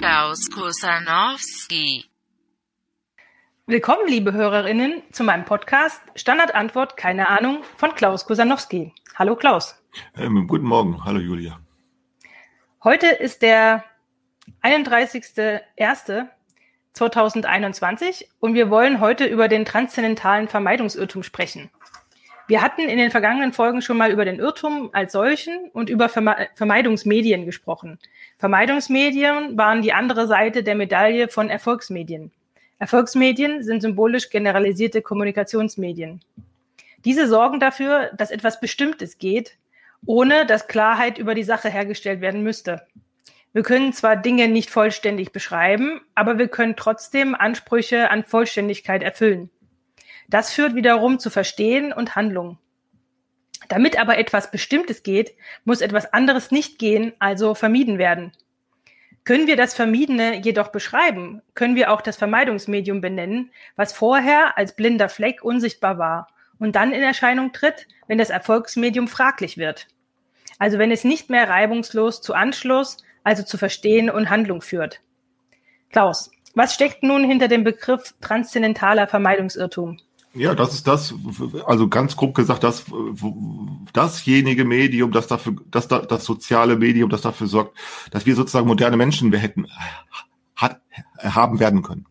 Klaus Kusanowski. Willkommen, liebe Hörerinnen, zu meinem Podcast Standardantwort Keine Ahnung von Klaus Kusanowski. Hallo Klaus. Ähm, guten Morgen. Hallo Julia. Heute ist der 31.01.2021 und wir wollen heute über den transzendentalen Vermeidungsirrtum sprechen. Wir hatten in den vergangenen Folgen schon mal über den Irrtum als solchen und über Verme Vermeidungsmedien gesprochen. Vermeidungsmedien waren die andere Seite der Medaille von Erfolgsmedien. Erfolgsmedien sind symbolisch generalisierte Kommunikationsmedien. Diese sorgen dafür, dass etwas Bestimmtes geht, ohne dass Klarheit über die Sache hergestellt werden müsste. Wir können zwar Dinge nicht vollständig beschreiben, aber wir können trotzdem Ansprüche an Vollständigkeit erfüllen. Das führt wiederum zu Verstehen und Handlung. Damit aber etwas Bestimmtes geht, muss etwas anderes nicht gehen, also vermieden werden. Können wir das Vermiedene jedoch beschreiben, können wir auch das Vermeidungsmedium benennen, was vorher als blinder Fleck unsichtbar war und dann in Erscheinung tritt, wenn das Erfolgsmedium fraglich wird. Also wenn es nicht mehr reibungslos zu Anschluss, also zu Verstehen und Handlung führt. Klaus, was steckt nun hinter dem Begriff transzendentaler Vermeidungsirrtum? Ja, das ist das, also ganz grob gesagt, das, dasjenige Medium, das dafür, das, das soziale Medium, das dafür sorgt, dass wir sozusagen moderne Menschen wir hätten, hat, haben werden können.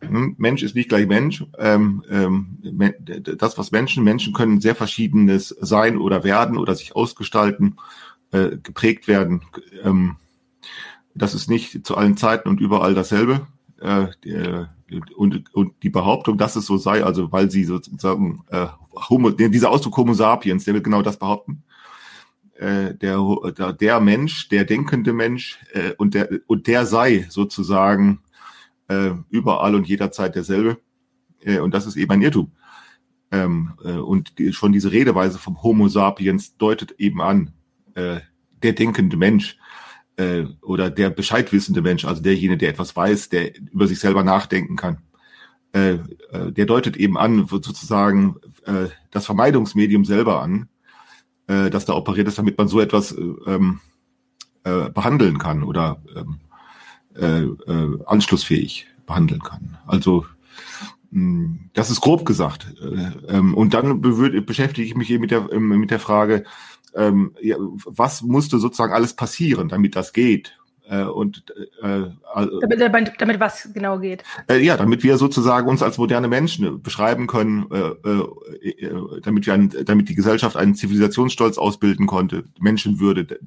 Hm, Mensch ist nicht gleich Mensch. Ähm, ähm, das, was Menschen, Menschen können sehr verschiedenes sein oder werden oder sich ausgestalten, äh, geprägt werden. Ähm, das ist nicht zu allen Zeiten und überall dasselbe. Äh, und, und die Behauptung, dass es so sei, also weil sie sozusagen äh, Homo, dieser Ausdruck Homo sapiens, der will genau das behaupten. Äh, der, der, Mensch, der denkende Mensch äh, und der und der sei sozusagen äh, überall und jederzeit derselbe. Äh, und das ist eben ein Irrtum. Ähm, äh, und die, schon diese Redeweise vom Homo sapiens deutet eben an, äh, der denkende Mensch äh, oder der bescheidwissende Mensch, also derjenige, der etwas weiß, der über sich selber nachdenken kann. Äh, äh, der deutet eben an, sozusagen äh, das Vermeidungsmedium selber an, äh, dass da operiert ist, damit man so etwas äh, ähm, äh, behandeln kann oder ähm, äh, äh, anschlussfähig behandeln kann. Also das ist grob gesagt. Äh, ähm, und dann beschäftige ich mich eben mit der, ähm, mit der Frage, ähm, ja, was musste sozusagen alles passieren, damit das geht? Äh, und äh, also, damit, damit, damit, was genau geht? Äh, ja, damit wir sozusagen uns als moderne Menschen beschreiben können, äh, äh, damit wir, ein, damit die Gesellschaft einen Zivilisationsstolz ausbilden konnte, Menschenwürde,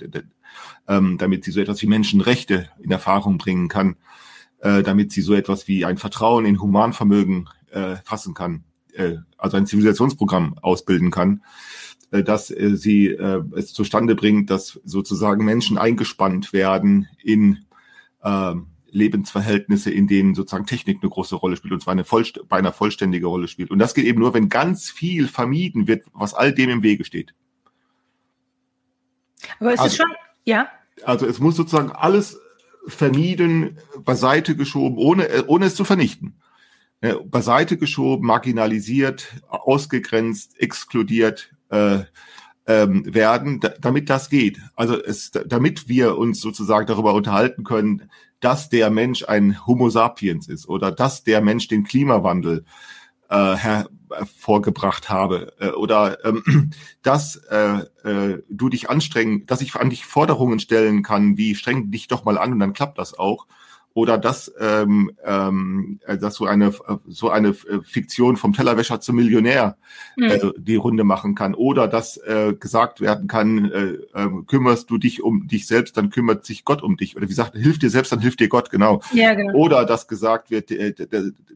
ähm, damit sie so etwas wie Menschenrechte in Erfahrung bringen kann, äh, damit sie so etwas wie ein Vertrauen in Humanvermögen äh, fassen kann, äh, also ein Zivilisationsprogramm ausbilden kann äh, dass äh, sie äh, es zustande bringt, dass sozusagen Menschen eingespannt werden in äh, Lebensverhältnisse, in denen sozusagen Technik eine große Rolle spielt, und zwar eine voll, beinahe vollständige Rolle spielt. Und das geht eben nur, wenn ganz viel vermieden wird, was all dem im Wege steht. Aber es also, ist schon, ja. Also es muss sozusagen alles vermieden, beiseite geschoben, ohne, ohne es zu vernichten. Beiseite geschoben, marginalisiert, ausgegrenzt, exkludiert, äh, ähm, werden, damit das geht. Also es, damit wir uns sozusagen darüber unterhalten können, dass der Mensch ein Homo sapiens ist oder dass der Mensch den Klimawandel äh, hervorgebracht habe äh, oder ähm, dass äh, äh, du dich anstrengen, dass ich an dich Forderungen stellen kann, wie streng dich doch mal an und dann klappt das auch oder dass, ähm, ähm, äh, dass so eine so eine äh, Fiktion vom Tellerwäscher zum Millionär mhm. äh, die Runde machen kann oder dass äh, gesagt werden kann, äh, äh, kümmerst du dich um dich selbst, dann kümmert sich Gott um dich oder wie gesagt, hilf dir selbst, dann hilft dir Gott genau. Ja, genau. Oder dass gesagt wird, äh,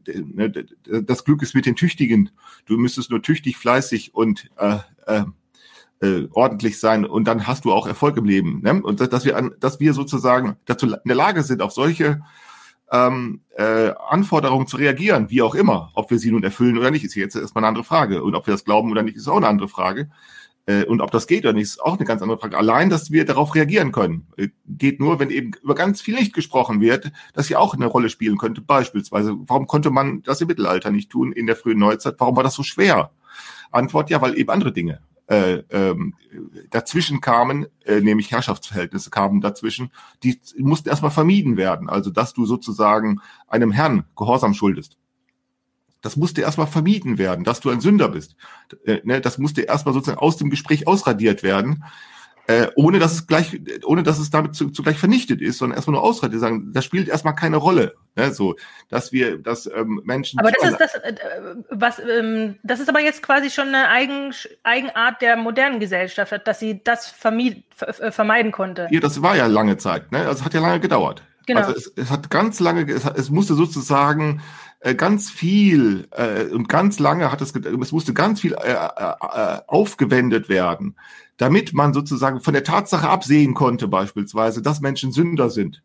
ne, das Glück ist mit den Tüchtigen. Du müsstest nur tüchtig, fleißig und äh, äh, äh, ordentlich sein und dann hast du auch Erfolg im Leben. Ne? Und dass wir, an, dass wir sozusagen dazu in der Lage sind, auf solche ähm, äh, Anforderungen zu reagieren, wie auch immer, ob wir sie nun erfüllen oder nicht, ist jetzt erstmal eine andere Frage. Und ob wir das glauben oder nicht, ist auch eine andere Frage. Äh, und ob das geht oder nicht, ist auch eine ganz andere Frage. Allein, dass wir darauf reagieren können, äh, geht nur, wenn eben über ganz viel nicht gesprochen wird, dass hier auch eine Rolle spielen könnte. Beispielsweise, warum konnte man das im Mittelalter nicht tun, in der frühen Neuzeit? Warum war das so schwer? Antwort ja, weil eben andere Dinge äh, ähm, dazwischen kamen, äh, nämlich Herrschaftsverhältnisse kamen dazwischen, die mussten erstmal vermieden werden. Also dass du sozusagen einem Herrn Gehorsam schuldest. Das musste erstmal vermieden werden, dass du ein Sünder bist. Äh, ne, das musste erstmal sozusagen aus dem Gespräch ausradiert werden äh, ohne dass es gleich, ohne dass es damit zu, zugleich vernichtet ist, sondern erstmal nur ausreden, sagen, das spielt erstmal keine Rolle, ne? so, dass wir, dass ähm, Menschen. Aber das ist das, äh, was, ähm, das ist aber jetzt quasi schon eine Eigen, Eigenart der modernen Gesellschaft, dass sie das vermied, äh, vermeiden konnte. Ja, das war ja lange Zeit, ne? Also es hat ja lange gedauert. Genau. Also es, es hat ganz lange, es, es musste sozusagen ganz viel äh, und ganz lange hat es, es musste ganz viel äh, äh, aufgewendet werden damit man sozusagen von der Tatsache absehen konnte, beispielsweise, dass Menschen Sünder sind.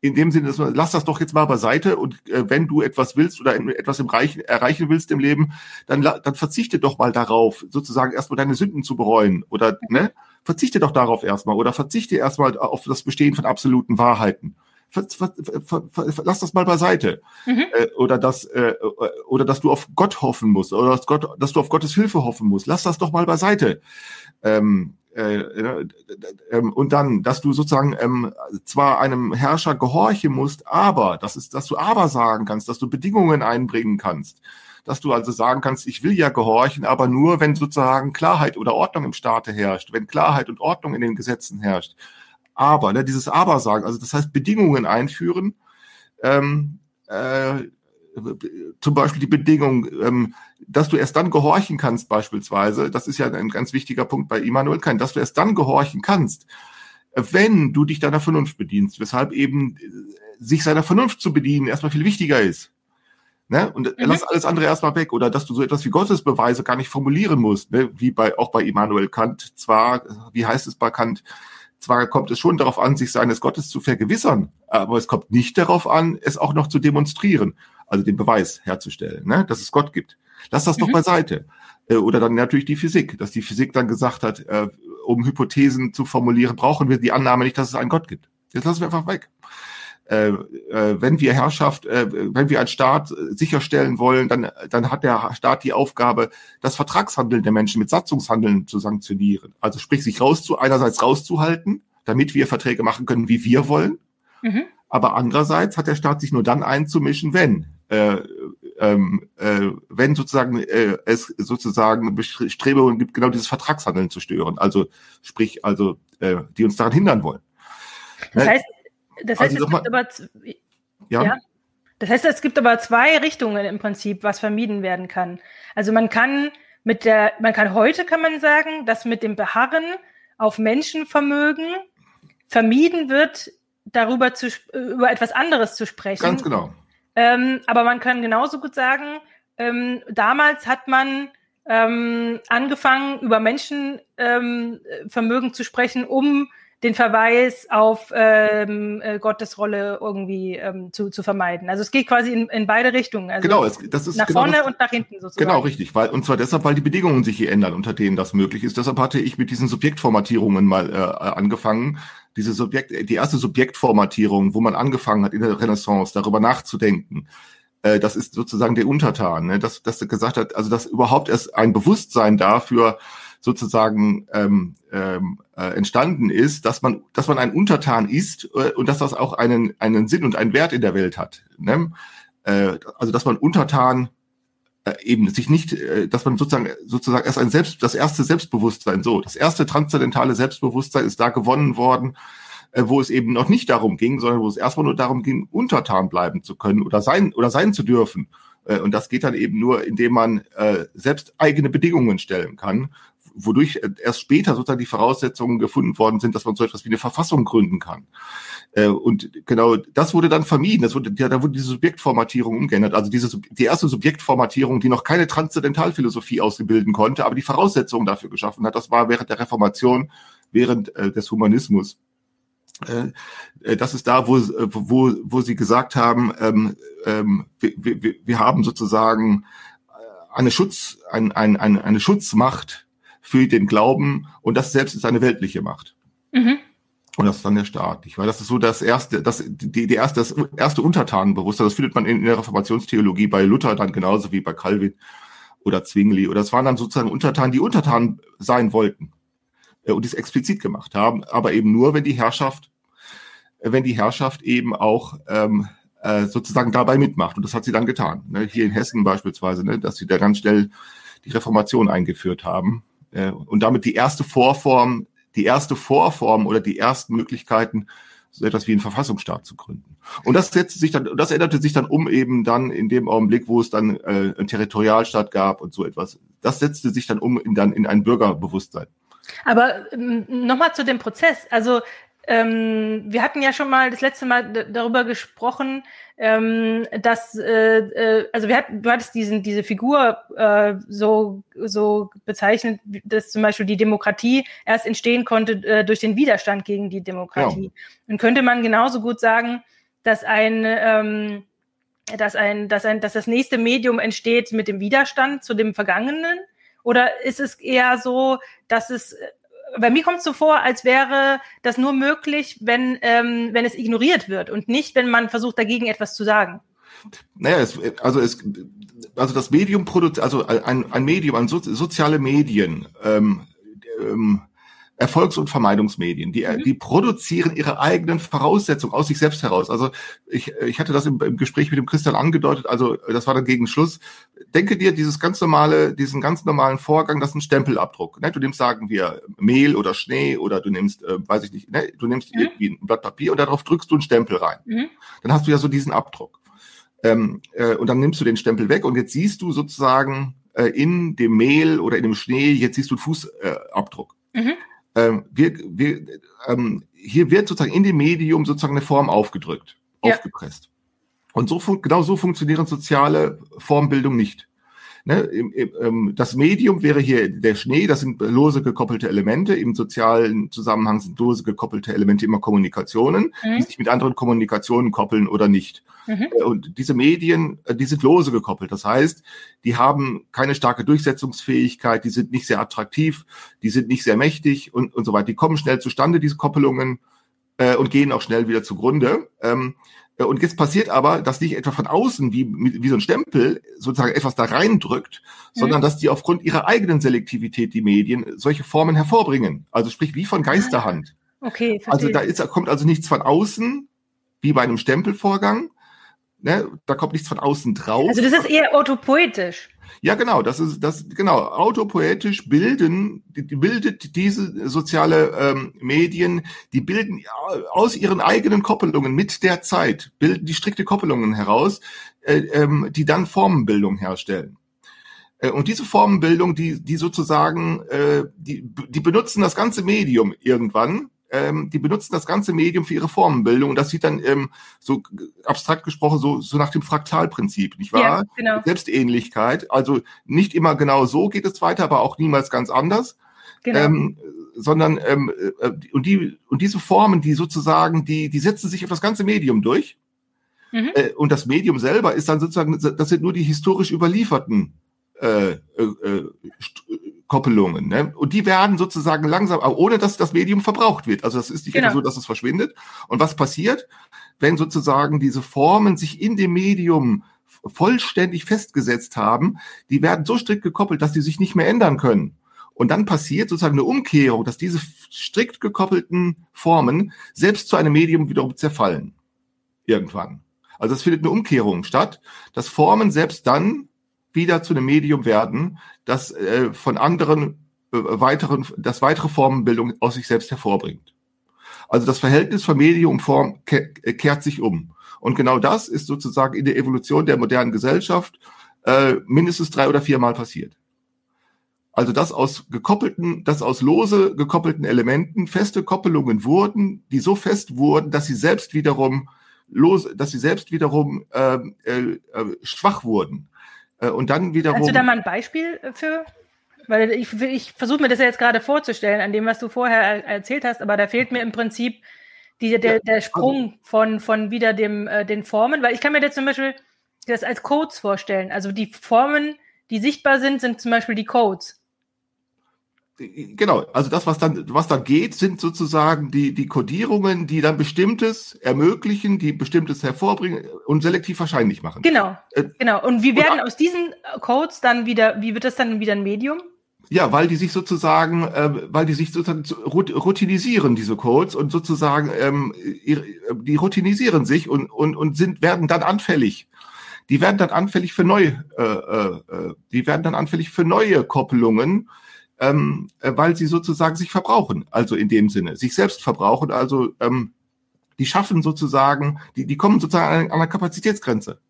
In dem Sinne, dass man, lass das doch jetzt mal beiseite und äh, wenn du etwas willst oder etwas im Reichen, erreichen willst im Leben, dann, dann verzichte doch mal darauf, sozusagen erstmal deine Sünden zu bereuen oder ne, verzichte doch darauf erstmal oder verzichte erstmal auf das Bestehen von absoluten Wahrheiten. Ver, ver, ver, lass das mal beiseite. Mhm. Äh, oder dass äh, oder dass du auf Gott hoffen musst oder dass Gott, dass du auf Gottes Hilfe hoffen musst. Lass das doch mal beiseite. Ähm, äh, äh, ähm, und dann, dass du sozusagen ähm, zwar einem Herrscher gehorchen musst, aber, das ist, dass du aber sagen kannst, dass du Bedingungen einbringen kannst, dass du also sagen kannst, ich will ja gehorchen, aber nur, wenn sozusagen Klarheit oder Ordnung im Staate herrscht, wenn Klarheit und Ordnung in den Gesetzen herrscht. Aber, ne, dieses Aber sagen, also das heißt Bedingungen einführen, ähm, äh, zum Beispiel die Bedingung, ähm, dass du erst dann gehorchen kannst, beispielsweise, das ist ja ein ganz wichtiger Punkt bei Immanuel Kant, dass du erst dann gehorchen kannst, wenn du dich deiner Vernunft bedienst, weshalb eben äh, sich seiner Vernunft zu bedienen erstmal viel wichtiger ist. Ne? Und mhm. lass alles andere erstmal weg. Oder dass du so etwas wie Gottesbeweise gar nicht formulieren musst, ne? wie bei auch bei Immanuel Kant. Zwar, wie heißt es bei Kant, zwar kommt es schon darauf an, sich seines Gottes zu vergewissern, aber es kommt nicht darauf an, es auch noch zu demonstrieren also den Beweis herzustellen, ne, dass es Gott gibt. Lass das mhm. doch beiseite. Äh, oder dann natürlich die Physik, dass die Physik dann gesagt hat, äh, um Hypothesen zu formulieren, brauchen wir die Annahme nicht, dass es einen Gott gibt. Jetzt lassen wir einfach weg. Äh, äh, wenn wir Herrschaft, äh, wenn wir einen Staat sicherstellen wollen, dann, dann hat der Staat die Aufgabe, das Vertragshandeln der Menschen mit Satzungshandeln zu sanktionieren. Also sprich, sich rauszu, einerseits rauszuhalten, damit wir Verträge machen können, wie wir wollen. Mhm. Aber andererseits hat der Staat sich nur dann einzumischen, wenn äh, ähm, äh, wenn sozusagen äh, es sozusagen Bestrebungen gibt, genau dieses Vertragshandeln zu stören. Also sprich, also äh, die uns daran hindern wollen. Das heißt, das heißt, also es gibt aber ja? ja. Das heißt, es gibt aber zwei Richtungen im Prinzip, was vermieden werden kann. Also man kann mit der, man kann heute kann man sagen, dass mit dem Beharren auf Menschenvermögen vermieden wird, darüber zu über etwas anderes zu sprechen. Ganz genau. Ähm, aber man kann genauso gut sagen, ähm, damals hat man ähm, angefangen, über Menschenvermögen ähm, zu sprechen, um den Verweis auf ähm, äh, Gottes Rolle irgendwie ähm, zu, zu vermeiden. Also es geht quasi in, in beide Richtungen. Also genau, es, das ist nach genau vorne das, und nach hinten sozusagen. Genau, richtig. Weil, und zwar deshalb, weil die Bedingungen sich hier ändern, unter denen das möglich ist. Deshalb hatte ich mit diesen Subjektformatierungen mal äh, angefangen. Diese Subjekt, die erste Subjektformatierung, wo man angefangen hat in der Renaissance darüber nachzudenken, äh, das ist sozusagen der Untertan, ne? dass, dass er gesagt hat, also dass überhaupt erst ein Bewusstsein dafür sozusagen ähm, ähm, äh, entstanden ist, dass man, dass man ein Untertan ist äh, und dass das auch einen, einen Sinn und einen Wert in der Welt hat. Ne? Äh, also dass man Untertan äh, eben sich nicht, äh, dass man sozusagen sozusagen erst ein Selbst, das erste Selbstbewusstsein so, das erste transzendentale Selbstbewusstsein ist da gewonnen worden, wo es eben noch nicht darum ging, sondern wo es erstmal nur darum ging, untertan bleiben zu können oder sein oder sein zu dürfen. Und das geht dann eben nur, indem man selbst eigene Bedingungen stellen kann wodurch erst später sozusagen die Voraussetzungen gefunden worden sind, dass man so etwas wie eine Verfassung gründen kann. Äh, und genau das wurde dann vermieden. Das wurde, ja, da wurde diese Subjektformatierung umgeändert. Also diese, die erste Subjektformatierung, die noch keine Transzendentalphilosophie ausbilden konnte, aber die Voraussetzungen dafür geschaffen hat, das war während der Reformation, während äh, des Humanismus. Äh, das ist da, wo, wo, wo sie gesagt haben, ähm, ähm, wir, wir, wir haben sozusagen eine Schutz, ein, ein, eine Schutzmacht für den Glauben und das selbst ist eine weltliche Macht. Mhm. Und das ist dann der Staat. Ich weiß, das ist so das erste, das, die, die erste, das erste Untertanenbewusstsein. Das findet man in, in der Reformationstheologie bei Luther dann genauso wie bei Calvin. oder Zwingli oder es waren dann sozusagen Untertanen, die Untertanen sein wollten äh, und es explizit gemacht haben, aber eben nur, wenn die Herrschaft, äh, wenn die Herrschaft eben auch ähm, äh, sozusagen dabei mitmacht. Und das hat sie dann getan. Ne? Hier in Hessen beispielsweise, ne? dass sie da ganz schnell die Reformation eingeführt haben äh, und damit die erste Vorform, die erste Vorform oder die ersten Möglichkeiten so etwas wie einen Verfassungsstaat zu gründen. Und das setzte sich dann, das änderte sich dann um eben dann in dem Augenblick, wo es dann äh, einen Territorialstaat gab und so etwas. Das setzte sich dann um in, dann in ein Bürgerbewusstsein. Aber ähm, nochmal zu dem Prozess. Also ähm, wir hatten ja schon mal das letzte Mal darüber gesprochen, ähm, dass äh, äh, also wir hatten, du hattest diesen diese Figur äh, so so bezeichnet, dass zum Beispiel die Demokratie erst entstehen konnte äh, durch den Widerstand gegen die Demokratie. Ja. Und könnte man genauso gut sagen, dass ein ähm, dass ein dass ein dass das nächste Medium entsteht mit dem Widerstand zu dem Vergangenen? Oder ist es eher so, dass es bei mir kommt es so vor, als wäre das nur möglich, wenn, ähm, wenn es ignoriert wird und nicht, wenn man versucht, dagegen etwas zu sagen. Naja, es, also es, also das Medium produziert, also ein, ein Medium, ein so, soziale Medien, ähm, ähm, Erfolgs- und Vermeidungsmedien. Die, mhm. die produzieren ihre eigenen Voraussetzungen aus sich selbst heraus. Also ich, ich hatte das im, im Gespräch mit dem Christian angedeutet, also das war dann gegen Schluss. Denke dir dieses ganz normale, diesen ganz normalen Vorgang, das ist ein Stempelabdruck. Ne? Du nimmst, sagen wir, Mehl oder Schnee oder du nimmst, äh, weiß ich nicht, ne? du nimmst mhm. irgendwie ein Blatt Papier und darauf drückst du einen Stempel rein. Mhm. Dann hast du ja so diesen Abdruck. Ähm, äh, und dann nimmst du den Stempel weg und jetzt siehst du sozusagen äh, in dem Mehl oder in dem Schnee, jetzt siehst du einen Fußabdruck. Mhm ähm, wir, wir, ähm, hier wird sozusagen in dem Medium sozusagen eine Form aufgedrückt, ja. aufgepresst. Und so genau so funktionieren soziale Formbildung nicht. Ne, im, im, ähm, das Medium wäre hier der Schnee, das sind lose gekoppelte Elemente. Im sozialen Zusammenhang sind lose gekoppelte Elemente immer Kommunikationen, mhm. die sich mit anderen Kommunikationen koppeln oder nicht. Mhm. Äh, und diese Medien, äh, die sind lose gekoppelt. Das heißt, die haben keine starke Durchsetzungsfähigkeit, die sind nicht sehr attraktiv, die sind nicht sehr mächtig und, und so weiter. Die kommen schnell zustande, diese Koppelungen, äh, und gehen auch schnell wieder zugrunde. Ähm, äh, und jetzt passiert aber, dass nicht etwa von außen wie, wie so ein Stempel sozusagen etwas da reindrückt, mhm. sondern dass die aufgrund ihrer eigenen Selektivität die Medien solche Formen hervorbringen. Also sprich wie von Geisterhand. Okay, verstehe. Also da ist, kommt also nichts von außen, wie bei einem Stempelvorgang. Ne? Da kommt nichts von außen drauf. Also das ist eher autopoetisch. Ja, genau, das ist das genau autopoetisch bilden, bildet diese soziale ähm, Medien, die bilden aus ihren eigenen Koppelungen mit der Zeit bilden die strikte Koppelungen heraus, äh, ähm, die dann Formenbildung herstellen. Äh, und diese Formenbildung, die die sozusagen, äh, die die benutzen das ganze Medium irgendwann ähm, die benutzen das ganze Medium für ihre Formenbildung. Und das sieht dann ähm, so abstrakt gesprochen so, so nach dem Fraktalprinzip, nicht wahr? Ja, genau. Selbstähnlichkeit. Also nicht immer genau so geht es weiter, aber auch niemals ganz anders. Genau. Ähm, sondern ähm, äh, und die und diese Formen, die sozusagen, die die setzen sich auf das ganze Medium durch. Mhm. Äh, und das Medium selber ist dann sozusagen, das sind nur die historisch überlieferten äh, äh, Koppelungen. Ne? Und die werden sozusagen langsam, ohne dass das Medium verbraucht wird. Also das ist nicht genau. so, dass es verschwindet. Und was passiert, wenn sozusagen diese Formen sich in dem Medium vollständig festgesetzt haben, die werden so strikt gekoppelt, dass die sich nicht mehr ändern können. Und dann passiert sozusagen eine Umkehrung, dass diese strikt gekoppelten Formen selbst zu einem Medium wiederum zerfallen. Irgendwann. Also es findet eine Umkehrung statt, dass Formen selbst dann wieder zu einem Medium werden, das äh, von anderen äh, weiteren, das weitere Formenbildung aus sich selbst hervorbringt. Also das Verhältnis von Medium und Form ke äh, kehrt sich um. Und genau das ist sozusagen in der Evolution der modernen Gesellschaft äh, mindestens drei oder viermal passiert. Also dass aus gekoppelten, dass aus lose gekoppelten Elementen feste Koppelungen wurden, die so fest wurden, dass sie selbst wiederum los, dass sie selbst wiederum ähm, äh, äh, schwach wurden. Äh, und dann wiederum. Kannst du da mal ein Beispiel für? Weil ich, ich versuche mir das ja jetzt gerade vorzustellen, an dem, was du vorher erzählt hast, aber da fehlt mir im Prinzip die, der, der Sprung von, von wieder dem, äh, den Formen, weil ich kann mir jetzt zum Beispiel das als Codes vorstellen. Also die Formen, die sichtbar sind, sind zum Beispiel die Codes. Genau, also das, was dann, was dann geht, sind sozusagen die, die Codierungen, die dann Bestimmtes ermöglichen, die Bestimmtes hervorbringen und selektiv wahrscheinlich machen. Genau, äh, genau. Und wie werden und, aus diesen Codes dann wieder, wie wird das dann wieder ein Medium? Ja, weil die sich sozusagen, äh, weil die sich sozusagen routinisieren, diese Codes, und sozusagen, ähm, die routinisieren sich und, und, und sind, werden dann anfällig. Die werden dann anfällig für neue, äh, äh, die werden dann anfällig für neue Koppelungen, ähm, äh, weil sie sozusagen sich verbrauchen, also in dem Sinne, sich selbst verbrauchen, also ähm, die schaffen sozusagen, die, die kommen sozusagen an einer Kapazitätsgrenze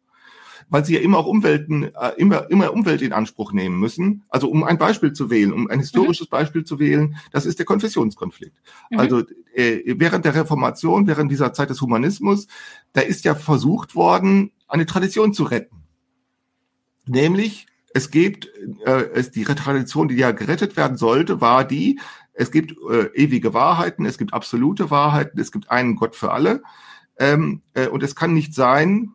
weil sie ja immer auch Umwelten, äh, immer, immer Umwelt in Anspruch nehmen müssen. Also um ein Beispiel zu wählen, um ein historisches mhm. Beispiel zu wählen, das ist der Konfessionskonflikt. Mhm. Also äh, während der Reformation, während dieser Zeit des Humanismus, da ist ja versucht worden, eine Tradition zu retten. Nämlich es gibt äh, es, die Tradition, die ja gerettet werden sollte, war die, es gibt äh, ewige Wahrheiten, es gibt absolute Wahrheiten, es gibt einen Gott für alle. Ähm, äh, und es kann nicht sein,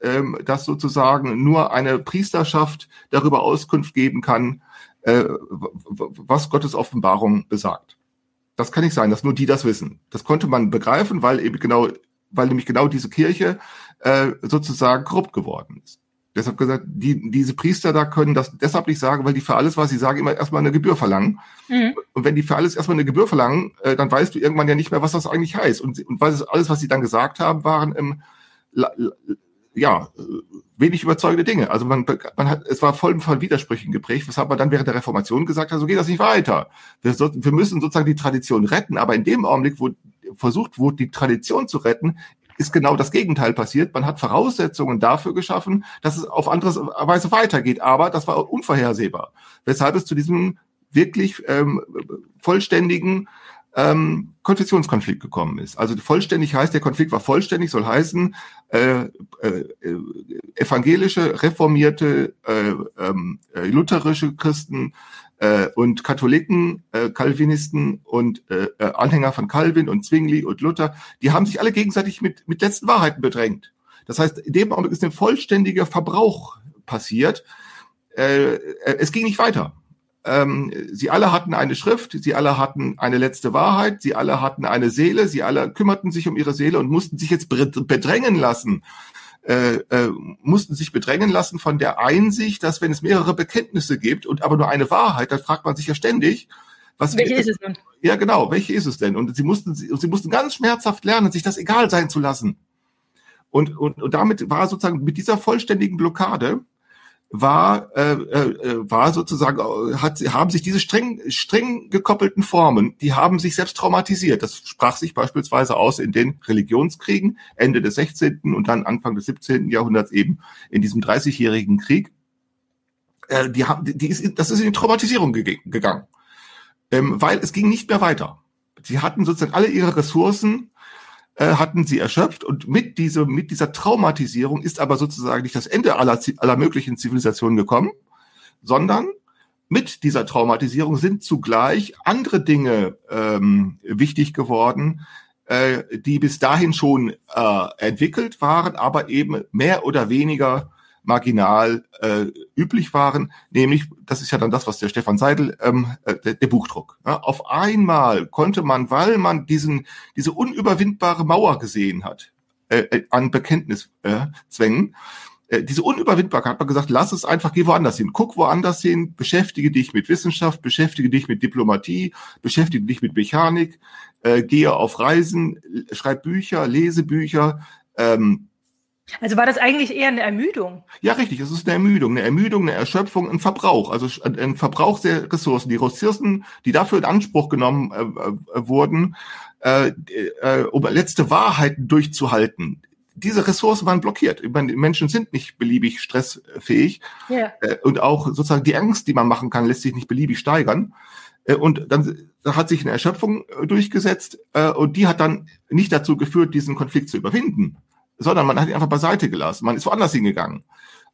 ähm, dass sozusagen nur eine Priesterschaft darüber Auskunft geben kann, äh, was Gottes Offenbarung besagt. Das kann nicht sein, dass nur die das wissen. Das konnte man begreifen, weil eben genau, weil nämlich genau diese Kirche äh, sozusagen korrupt geworden ist. Deshalb gesagt, die, diese Priester da können das deshalb nicht sagen, weil die für alles, was sie sagen, immer erstmal eine Gebühr verlangen. Mhm. Und wenn die für alles erstmal eine Gebühr verlangen, äh, dann weißt du irgendwann ja nicht mehr, was das eigentlich heißt. Und, und weil es, alles, was sie dann gesagt haben, waren ähm, ja wenig überzeugende Dinge. Also man, man hat, es war voll von Widersprüchen geprägt, weshalb man dann während der Reformation gesagt hat, so geht das nicht weiter. Wir, so, wir müssen sozusagen die Tradition retten, aber in dem Augenblick, wo versucht wurde, die Tradition zu retten, ist genau das Gegenteil passiert. Man hat Voraussetzungen dafür geschaffen, dass es auf andere Weise weitergeht. Aber das war unvorhersehbar. Weshalb es zu diesem wirklich ähm, vollständigen ähm, Konfessionskonflikt gekommen ist. Also vollständig heißt, der Konflikt war vollständig, soll heißen, äh, äh, evangelische, reformierte, äh, ähm, äh, lutherische Christen äh, und Katholiken, äh, Calvinisten und äh, äh, Anhänger von Calvin und Zwingli und Luther, die haben sich alle gegenseitig mit, mit letzten Wahrheiten bedrängt. Das heißt, in dem Augenblick ist ein vollständiger Verbrauch passiert. Äh, äh, es ging nicht weiter. Ähm, sie alle hatten eine Schrift, sie alle hatten eine letzte Wahrheit, sie alle hatten eine Seele, sie alle kümmerten sich um ihre Seele und mussten sich jetzt bedrängen lassen äh, äh, mussten sich bedrängen lassen von der Einsicht, dass wenn es mehrere Bekenntnisse gibt und aber nur eine Wahrheit, dann fragt man sich ja ständig, was welche ist es denn? Ja, genau, welche ist es denn? Und sie mussten, sie, sie mussten ganz schmerzhaft lernen, sich das egal sein zu lassen. Und, und, und damit war sozusagen mit dieser vollständigen Blockade war, äh, äh, war sozusagen, äh, hat, haben sich diese streng, streng gekoppelten Formen, die haben sich selbst traumatisiert. Das sprach sich beispielsweise aus in den Religionskriegen Ende des 16. und dann Anfang des 17. Jahrhunderts eben in diesem 30-jährigen Krieg. Äh, die haben, die ist, das ist in die Traumatisierung ge gegangen, ähm, weil es ging nicht mehr weiter. Sie hatten sozusagen alle ihre Ressourcen äh, hatten sie erschöpft und mit, diese, mit dieser Traumatisierung ist aber sozusagen nicht das Ende aller, aller möglichen Zivilisationen gekommen, sondern mit dieser Traumatisierung sind zugleich andere Dinge ähm, wichtig geworden, äh, die bis dahin schon äh, entwickelt waren, aber eben mehr oder weniger marginal äh, üblich waren, nämlich, das ist ja dann das, was der Stefan Seidel, ähm, äh, der, der Buchdruck. Ja, auf einmal konnte man, weil man diesen, diese unüberwindbare Mauer gesehen hat, äh, äh an Bekenntniszwängen, äh, diese Unüberwindbarkeit hat man gesagt, lass es einfach, geh woanders hin, guck woanders hin, beschäftige dich mit Wissenschaft, beschäftige dich mit Diplomatie, beschäftige dich mit Mechanik, äh, gehe auf Reisen, schreib Bücher, lese Bücher, ähm, also war das eigentlich eher eine Ermüdung? Ja, richtig. Es ist eine Ermüdung, eine Ermüdung, eine Erschöpfung, ein Verbrauch, also ein Verbrauch der Ressourcen. Die Ressourcen, die dafür in Anspruch genommen äh, äh, wurden, äh, äh, um letzte Wahrheiten durchzuhalten. Diese Ressourcen waren blockiert. Ich meine, Menschen sind nicht beliebig stressfähig. Ja. Äh, und auch sozusagen die Angst, die man machen kann, lässt sich nicht beliebig steigern. Äh, und dann hat sich eine Erschöpfung durchgesetzt und die hat dann nicht dazu geführt, diesen Konflikt zu überwinden, sondern man hat ihn einfach beiseite gelassen. Man ist woanders hingegangen.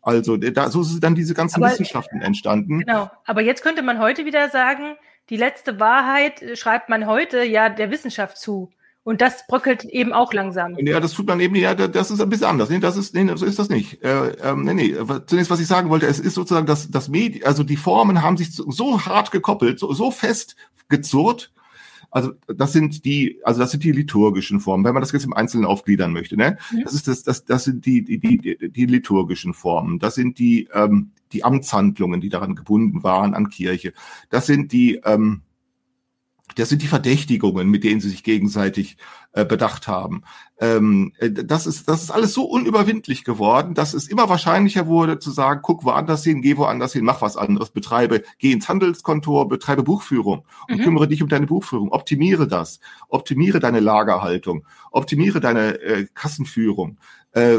Also da, so sind dann diese ganzen aber, Wissenschaften entstanden. Genau. Aber jetzt könnte man heute wieder sagen, die letzte Wahrheit schreibt man heute ja der Wissenschaft zu. Und das bröckelt eben auch langsam. Ja, das tut man eben, ja, das ist ein bisschen anders. Nee, das ist, nee, so ist das nicht. Äh, ähm, nee, nee. Zunächst, was ich sagen wollte, es ist sozusagen, dass das Medi also die Formen haben sich so, so hart gekoppelt, so, so fest gezurrt, also das sind die, also das sind die liturgischen Formen, wenn man das jetzt im Einzelnen aufgliedern möchte. Ne? Ja. Das ist das, das, das sind die, die, die, die liturgischen Formen. Das sind die, ähm, die Amtshandlungen, die daran gebunden waren an Kirche. Das sind die, ähm, das sind die Verdächtigungen, mit denen sie sich gegenseitig äh, bedacht haben. Ähm, äh, das, ist, das ist alles so unüberwindlich geworden, dass es immer wahrscheinlicher wurde zu sagen, guck woanders hin, geh woanders hin, mach was anderes, betreibe, geh ins Handelskontor, betreibe Buchführung und mhm. kümmere dich um deine Buchführung, optimiere das, optimiere deine Lagerhaltung, optimiere deine äh, Kassenführung, äh,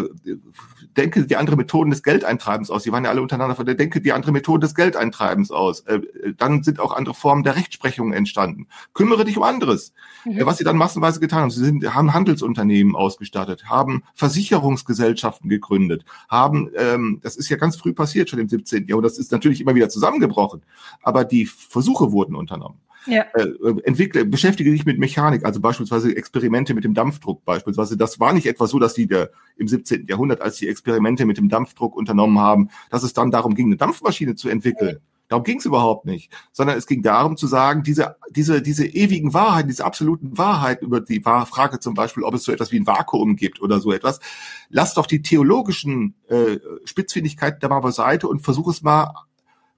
denke die andere Methoden des Geldeintreibens aus. Die waren ja alle untereinander von der denke die andere Methode des Geldeintreibens aus. Äh, dann sind auch andere Formen der Rechtsprechung entstanden. Kümmere dich um anderes. Mhm. Was sie dann massenweise getan haben, sie sind, haben Handelsunternehmen ausgestattet, haben Versicherungsgesellschaften gegründet, haben, ähm, das ist ja ganz früh passiert, schon im 17. Jahrhundert, das ist natürlich immer wieder zusammengebrochen, aber die Versuche wurden unternommen. Ja. Äh, entwickle, beschäftige dich mit Mechanik, also beispielsweise Experimente mit dem Dampfdruck beispielsweise. Das war nicht etwa so, dass die der, im 17. Jahrhundert, als die Experimente mit dem Dampfdruck unternommen haben, dass es dann darum ging, eine Dampfmaschine zu entwickeln. Ja. Darum ging es überhaupt nicht, sondern es ging darum zu sagen, diese, diese, diese ewigen Wahrheiten, diese absoluten Wahrheiten über die Frage zum Beispiel, ob es so etwas wie ein Vakuum gibt oder so etwas, lass doch die theologischen äh, Spitzfindigkeiten da mal beiseite und versuch es mal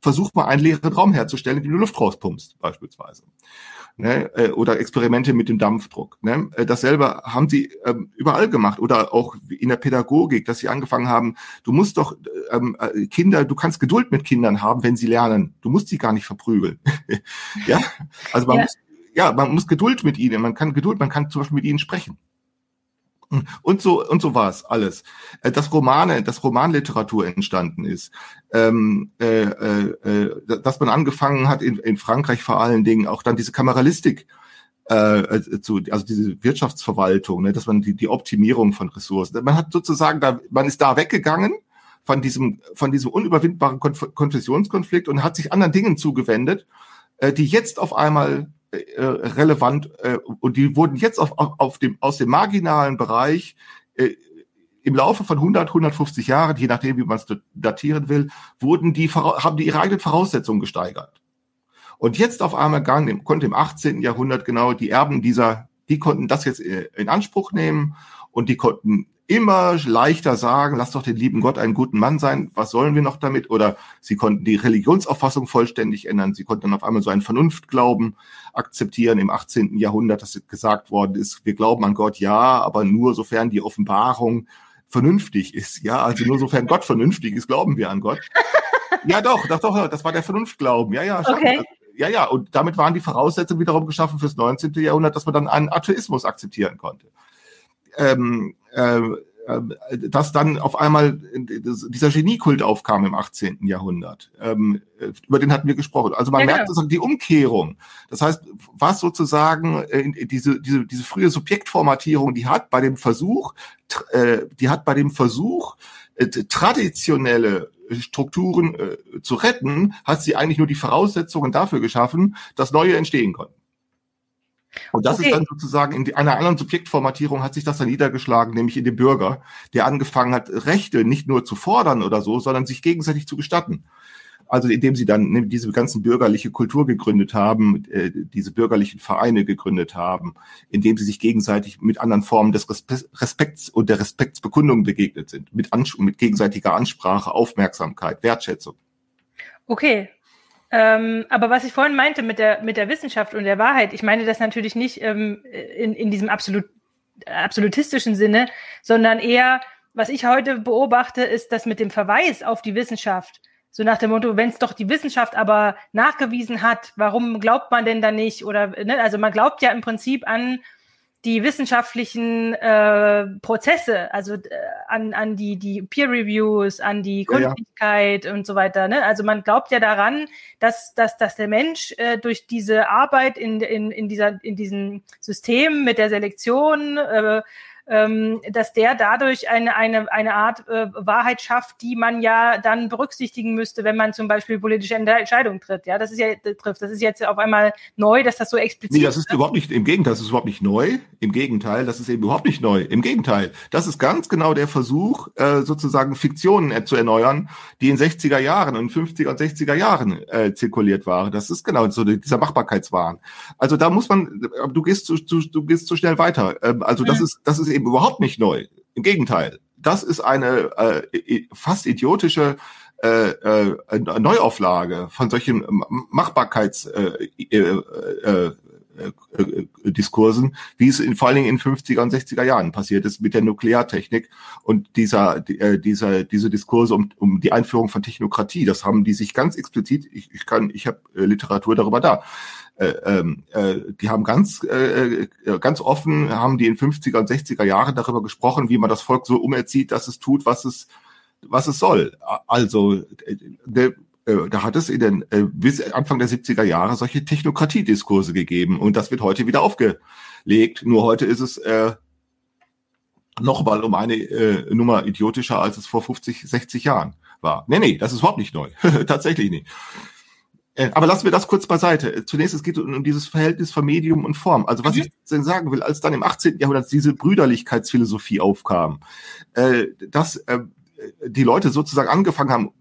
versuch mal einen leeren Raum herzustellen, indem du Luft rauspumpst, beispielsweise. Ne? Äh, oder Experimente mit dem Dampfdruck. Ne? Äh, dasselbe haben sie ähm, überall gemacht oder auch in der Pädagogik, dass sie angefangen haben, du musst doch ähm, äh, Kinder, du kannst Geduld mit Kindern haben, wenn sie lernen. Du musst sie gar nicht verprügeln. ja, also man ja. muss ja, man muss Geduld mit ihnen, man kann Geduld, man kann zum Beispiel mit ihnen sprechen. Und so, und so war es alles. Äh, dass Romane, dass Romanliteratur entstanden ist, ähm, äh, äh, äh, dass man angefangen hat, in, in Frankreich vor allen Dingen auch dann diese Kameralistik äh, äh, zu, also diese Wirtschaftsverwaltung, ne, dass man die, die Optimierung von Ressourcen, man hat sozusagen da, man ist da weggegangen von diesem, von diesem unüberwindbaren Konf Konfessionskonflikt und hat sich anderen Dingen zugewendet, äh, die jetzt auf einmal äh, relevant äh, und die wurden jetzt auf, auf dem, aus dem marginalen Bereich äh, im Laufe von 100, 150 Jahren, je nachdem, wie man es datieren will, wurden die, haben die ihre eigenen Voraussetzungen gesteigert. Und jetzt auf einmal gang, konnte im 18. Jahrhundert genau die Erben dieser, die konnten das jetzt äh, in Anspruch nehmen und die konnten immer leichter sagen, lass doch den lieben Gott einen guten Mann sein, was sollen wir noch damit? Oder sie konnten die Religionsauffassung vollständig ändern, sie konnten dann auf einmal so einen Vernunftglauben akzeptieren im 18. Jahrhundert, dass gesagt worden ist, wir glauben an Gott, ja, aber nur sofern die Offenbarung vernünftig ist, ja, also nur sofern Gott vernünftig ist, glauben wir an Gott. Ja, doch, doch, doch, das war der Vernunftglauben, ja, ja, schon. Okay. Ja, ja, und damit waren die Voraussetzungen wiederum geschaffen fürs 19. Jahrhundert, dass man dann einen Atheismus akzeptieren konnte ähm, äh, dass dann auf einmal dieser Geniekult aufkam im 18. Jahrhundert. Ähm, über den hatten wir gesprochen. Also man ja, merkt sozusagen die Umkehrung. Das heißt, was sozusagen äh, diese, diese, diese frühe Subjektformatierung, die hat bei dem Versuch, äh, die hat bei dem Versuch, äh, traditionelle Strukturen äh, zu retten, hat sie eigentlich nur die Voraussetzungen dafür geschaffen, dass neue entstehen konnten. Und das okay. ist dann sozusagen in einer anderen Subjektformatierung hat sich das dann niedergeschlagen, nämlich in dem Bürger, der angefangen hat, Rechte nicht nur zu fordern oder so, sondern sich gegenseitig zu gestatten. Also indem sie dann ne, diese ganzen bürgerliche Kultur gegründet haben, äh, diese bürgerlichen Vereine gegründet haben, indem sie sich gegenseitig mit anderen Formen des Respekts und der Respektsbekundung begegnet sind, mit, mit gegenseitiger Ansprache, Aufmerksamkeit, Wertschätzung. Okay, ähm, aber was ich vorhin meinte mit der, mit der Wissenschaft und der Wahrheit, ich meine das natürlich nicht ähm, in, in diesem absolut, absolutistischen Sinne, sondern eher, was ich heute beobachte, ist das mit dem Verweis auf die Wissenschaft. So nach dem Motto, wenn es doch die Wissenschaft aber nachgewiesen hat, warum glaubt man denn da nicht? Oder ne, also man glaubt ja im Prinzip an die wissenschaftlichen äh, Prozesse, also äh, an, an die, die Peer Reviews, an die Gründlichkeit ja, ja. und so weiter. Ne? Also man glaubt ja daran, dass, dass, dass der Mensch äh, durch diese Arbeit in, in, in, dieser, in diesem System mit der Selektion äh, ähm, dass der dadurch eine, eine, eine Art äh, Wahrheit schafft, die man ja dann berücksichtigen müsste, wenn man zum Beispiel politische Entscheidungen tritt. Ja, das ist ja trifft. Das ist jetzt auf einmal neu, dass das so explizit. Nee, das ist überhaupt nicht, im Gegenteil, das ist überhaupt nicht neu. Im Gegenteil, das ist eben überhaupt nicht neu. Im Gegenteil, das ist ganz genau der Versuch, äh, sozusagen Fiktionen äh, zu erneuern, die in 60er Jahren und 50er und 60er Jahren äh, zirkuliert waren. Das ist genau so dieser Machbarkeitswahn. Also da muss man, du gehst zu, zu du gehst zu schnell weiter. Ähm, also das mhm. ist, das ist eben überhaupt nicht neu. Im Gegenteil, das ist eine äh, fast idiotische äh, äh, Neuauflage von solchen Machbarkeits äh, äh, äh, äh, Diskursen, wie es in, vor allen Dingen in 50er und 60er Jahren passiert ist mit der Nukleartechnik und dieser, äh, dieser, diese Diskurse um, um die Einführung von Technokratie. Das haben die sich ganz explizit, ich, ich kann, ich habe äh, Literatur darüber da, äh, ähm, äh, die haben ganz, äh, äh ganz offen, haben die in 50er und 60er Jahren darüber gesprochen, wie man das Volk so umerzieht, dass es tut, was es, was es soll. Also, äh, der, äh, da hat es in den äh, bis Anfang der 70er Jahre solche Technokratiediskurse gegeben und das wird heute wieder aufgelegt. Nur heute ist es äh, nochmal um eine äh, Nummer idiotischer, als es vor 50, 60 Jahren war. Nee, nee, das ist überhaupt nicht neu. Tatsächlich nicht. Äh, aber lassen wir das kurz beiseite. Zunächst, es geht um dieses Verhältnis von Medium und Form. Also was mhm. ich denn sagen will, als dann im 18. Jahrhundert diese Brüderlichkeitsphilosophie aufkam, äh, dass äh, die Leute sozusagen angefangen haben,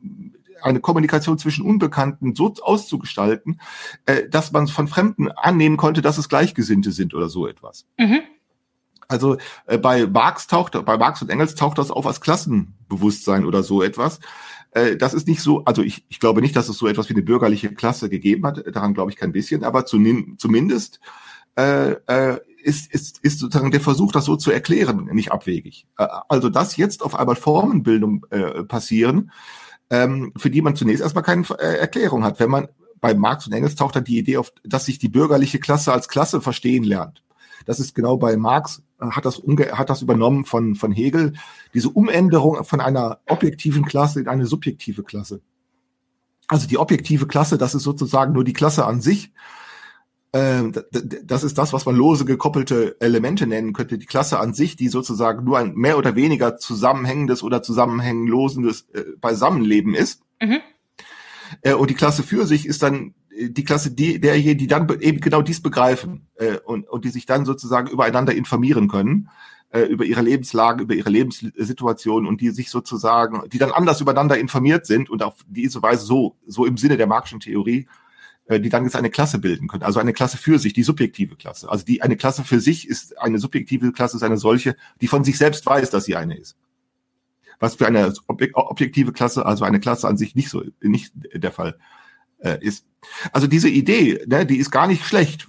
eine Kommunikation zwischen Unbekannten so auszugestalten, äh, dass man von Fremden annehmen konnte, dass es Gleichgesinnte sind oder so etwas. Mhm. Also äh, bei Marx taucht, bei Marx und Engels taucht das auf als Klassenbewusstsein oder so etwas. Äh, das ist nicht so, also ich, ich glaube nicht, dass es so etwas wie eine bürgerliche Klasse gegeben hat. Daran glaube ich kein bisschen, aber zumindest äh, äh, ist, ist, ist sozusagen der Versuch, das so zu erklären, nicht abwegig. Äh, also dass jetzt auf einmal Formenbildung äh, passieren, ähm, für die man zunächst erstmal keine äh, Erklärung hat. Wenn man bei Marx und Engels taucht dann die Idee auf, dass sich die bürgerliche Klasse als Klasse verstehen lernt. Das ist genau bei Marx, äh, hat das, umge hat das übernommen von, von Hegel, diese Umänderung von einer objektiven Klasse in eine subjektive Klasse. Also die objektive Klasse, das ist sozusagen nur die Klasse an sich das ist das, was man lose gekoppelte Elemente nennen könnte. Die Klasse an sich, die sozusagen nur ein mehr oder weniger zusammenhängendes oder zusammenhängenlosendes äh, Beisammenleben ist. Mhm. Äh, und die Klasse für sich ist dann äh, die Klasse die, derjenigen, die dann eben genau dies begreifen äh, und, und die sich dann sozusagen übereinander informieren können über ihre Lebenslage, über ihre Lebenssituation und die sich sozusagen, die dann anders übereinander informiert sind und auf diese Weise so, so im Sinne der Marxischen Theorie die dann jetzt eine Klasse bilden können. Also eine Klasse für sich, die subjektive Klasse. Also die eine Klasse für sich ist eine subjektive Klasse, ist eine solche, die von sich selbst weiß, dass sie eine ist. Was für eine objektive Klasse, also eine Klasse an sich nicht so, nicht der Fall äh, ist. Also diese Idee, ne, die ist gar nicht schlecht,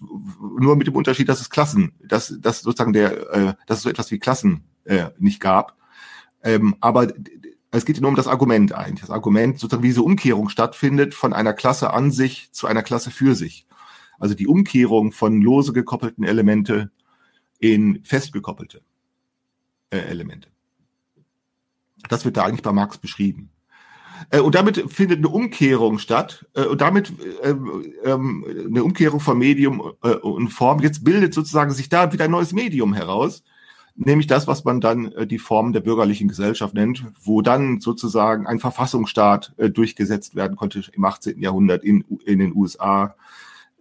nur mit dem Unterschied, dass es Klassen, dass, dass sozusagen der, äh, dass es so etwas wie Klassen äh, nicht gab. Ähm, aber es geht nur um das Argument eigentlich. Das Argument, sozusagen, wie diese Umkehrung stattfindet von einer Klasse an sich zu einer Klasse für sich. Also die Umkehrung von lose gekoppelten Elemente in festgekoppelte äh, Elemente. Das wird da eigentlich bei Marx beschrieben. Äh, und damit findet eine Umkehrung statt äh, und damit äh, ähm, eine Umkehrung von Medium äh, und Form. Jetzt bildet sozusagen sich da wieder ein neues Medium heraus, nämlich das, was man dann äh, die Form der bürgerlichen Gesellschaft nennt, wo dann sozusagen ein Verfassungsstaat äh, durchgesetzt werden konnte im 18. Jahrhundert in, in den USA.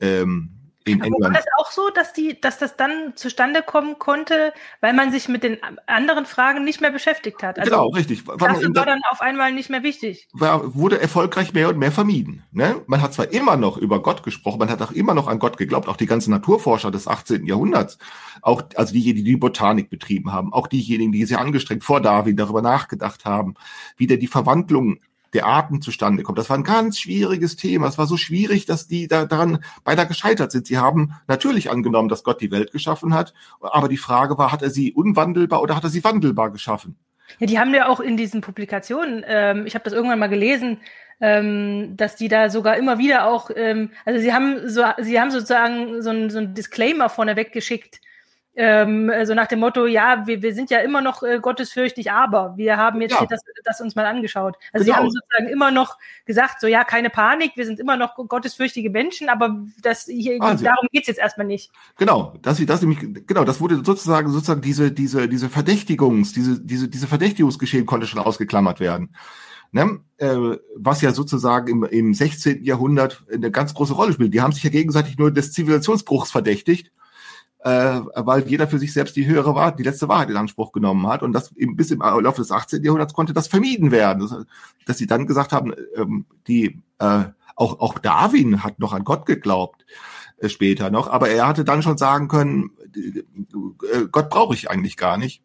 Ähm, in Aber England. War das auch so, dass die, dass das dann zustande kommen konnte, weil man sich mit den anderen Fragen nicht mehr beschäftigt hat? Also genau, richtig. War, das war dann auf einmal nicht mehr wichtig. War, wurde erfolgreich mehr und mehr vermieden. Ne? Man hat zwar immer noch über Gott gesprochen, man hat auch immer noch an Gott geglaubt, auch die ganzen Naturforscher des 18. Jahrhunderts, auch also diejenigen, die Botanik betrieben haben, auch diejenigen, die sehr angestrengt vor Darwin darüber nachgedacht haben, wieder die Verwandlung der Arten zustande kommt. Das war ein ganz schwieriges Thema. Es war so schwierig, dass die da daran beinahe gescheitert sind. Sie haben natürlich angenommen, dass Gott die Welt geschaffen hat, aber die Frage war, hat er sie unwandelbar oder hat er sie wandelbar geschaffen? Ja, die haben ja auch in diesen Publikationen, ähm, ich habe das irgendwann mal gelesen, ähm, dass die da sogar immer wieder auch, ähm, also sie haben so, sie haben sozusagen so ein, so ein Disclaimer vorneweg geschickt, ähm, so nach dem Motto, ja, wir, wir sind ja immer noch äh, gottesfürchtig, aber wir haben jetzt Ja. hier das, das uns mal angeschaut. Also sie Genau. haben sozusagen immer noch gesagt, so ja, keine Panik, wir sind immer noch gottesfürchtige Menschen, aber das hier, Also. darum geht's jetzt erstmal nicht. Genau, sie das nämlich, genau, das wurde sozusagen, sozusagen diese, diese, diese Verdächtigungs, diese, diese, diese Verdächtigungsgeschehen konnte schon ausgeklammert werden. Ne? Äh, was ja sozusagen im, im 16. Jahrhundert eine ganz große Rolle spielt. Die haben sich ja gegenseitig nur des Zivilisationsbruchs verdächtigt, äh, weil jeder für sich selbst die höhere Wahrheit, die letzte Wahrheit in Anspruch genommen hat. Und das eben bis im Laufe des 18. Jahrhunderts konnte das vermieden werden. Das, dass sie dann gesagt haben, ähm, die, äh, auch, auch Darwin hat noch an Gott geglaubt äh, später noch, aber er hatte dann schon sagen können, äh, Gott brauche ich eigentlich gar nicht,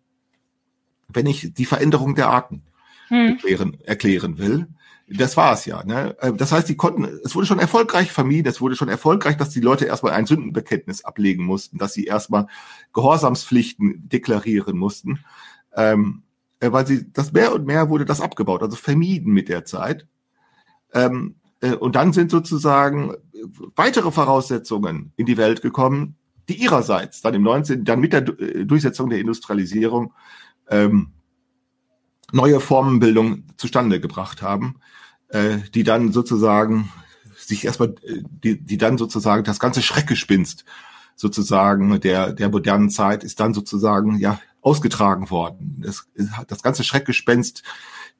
wenn ich die Veränderung der Arten Hm. erklären, erklären will. Das war es ja. Ne? Äh, Das heißt, die konnten, es wurde schon erfolgreich vermieden, es wurde schon erfolgreich, dass die Leute erstmal ein Sündenbekenntnis ablegen mussten, dass sie erstmal Gehorsamspflichten deklarieren mussten, ähm, äh, weil sie, das mehr und mehr wurde das abgebaut, also vermieden mit der Zeit. Ähm, äh, und dann sind sozusagen weitere Voraussetzungen in die Welt gekommen, die ihrerseits dann im 19., dann mit der äh, Durchsetzung der Industrialisierung ähm, neue Formenbildung zustande gebracht haben, äh, die dann sozusagen sich erstmal, äh, die, die dann sozusagen das ganze Schreckgespinst sozusagen der, der modernen Zeit ist dann sozusagen ja ausgetragen worden. Das, das ganze Schreckgespenst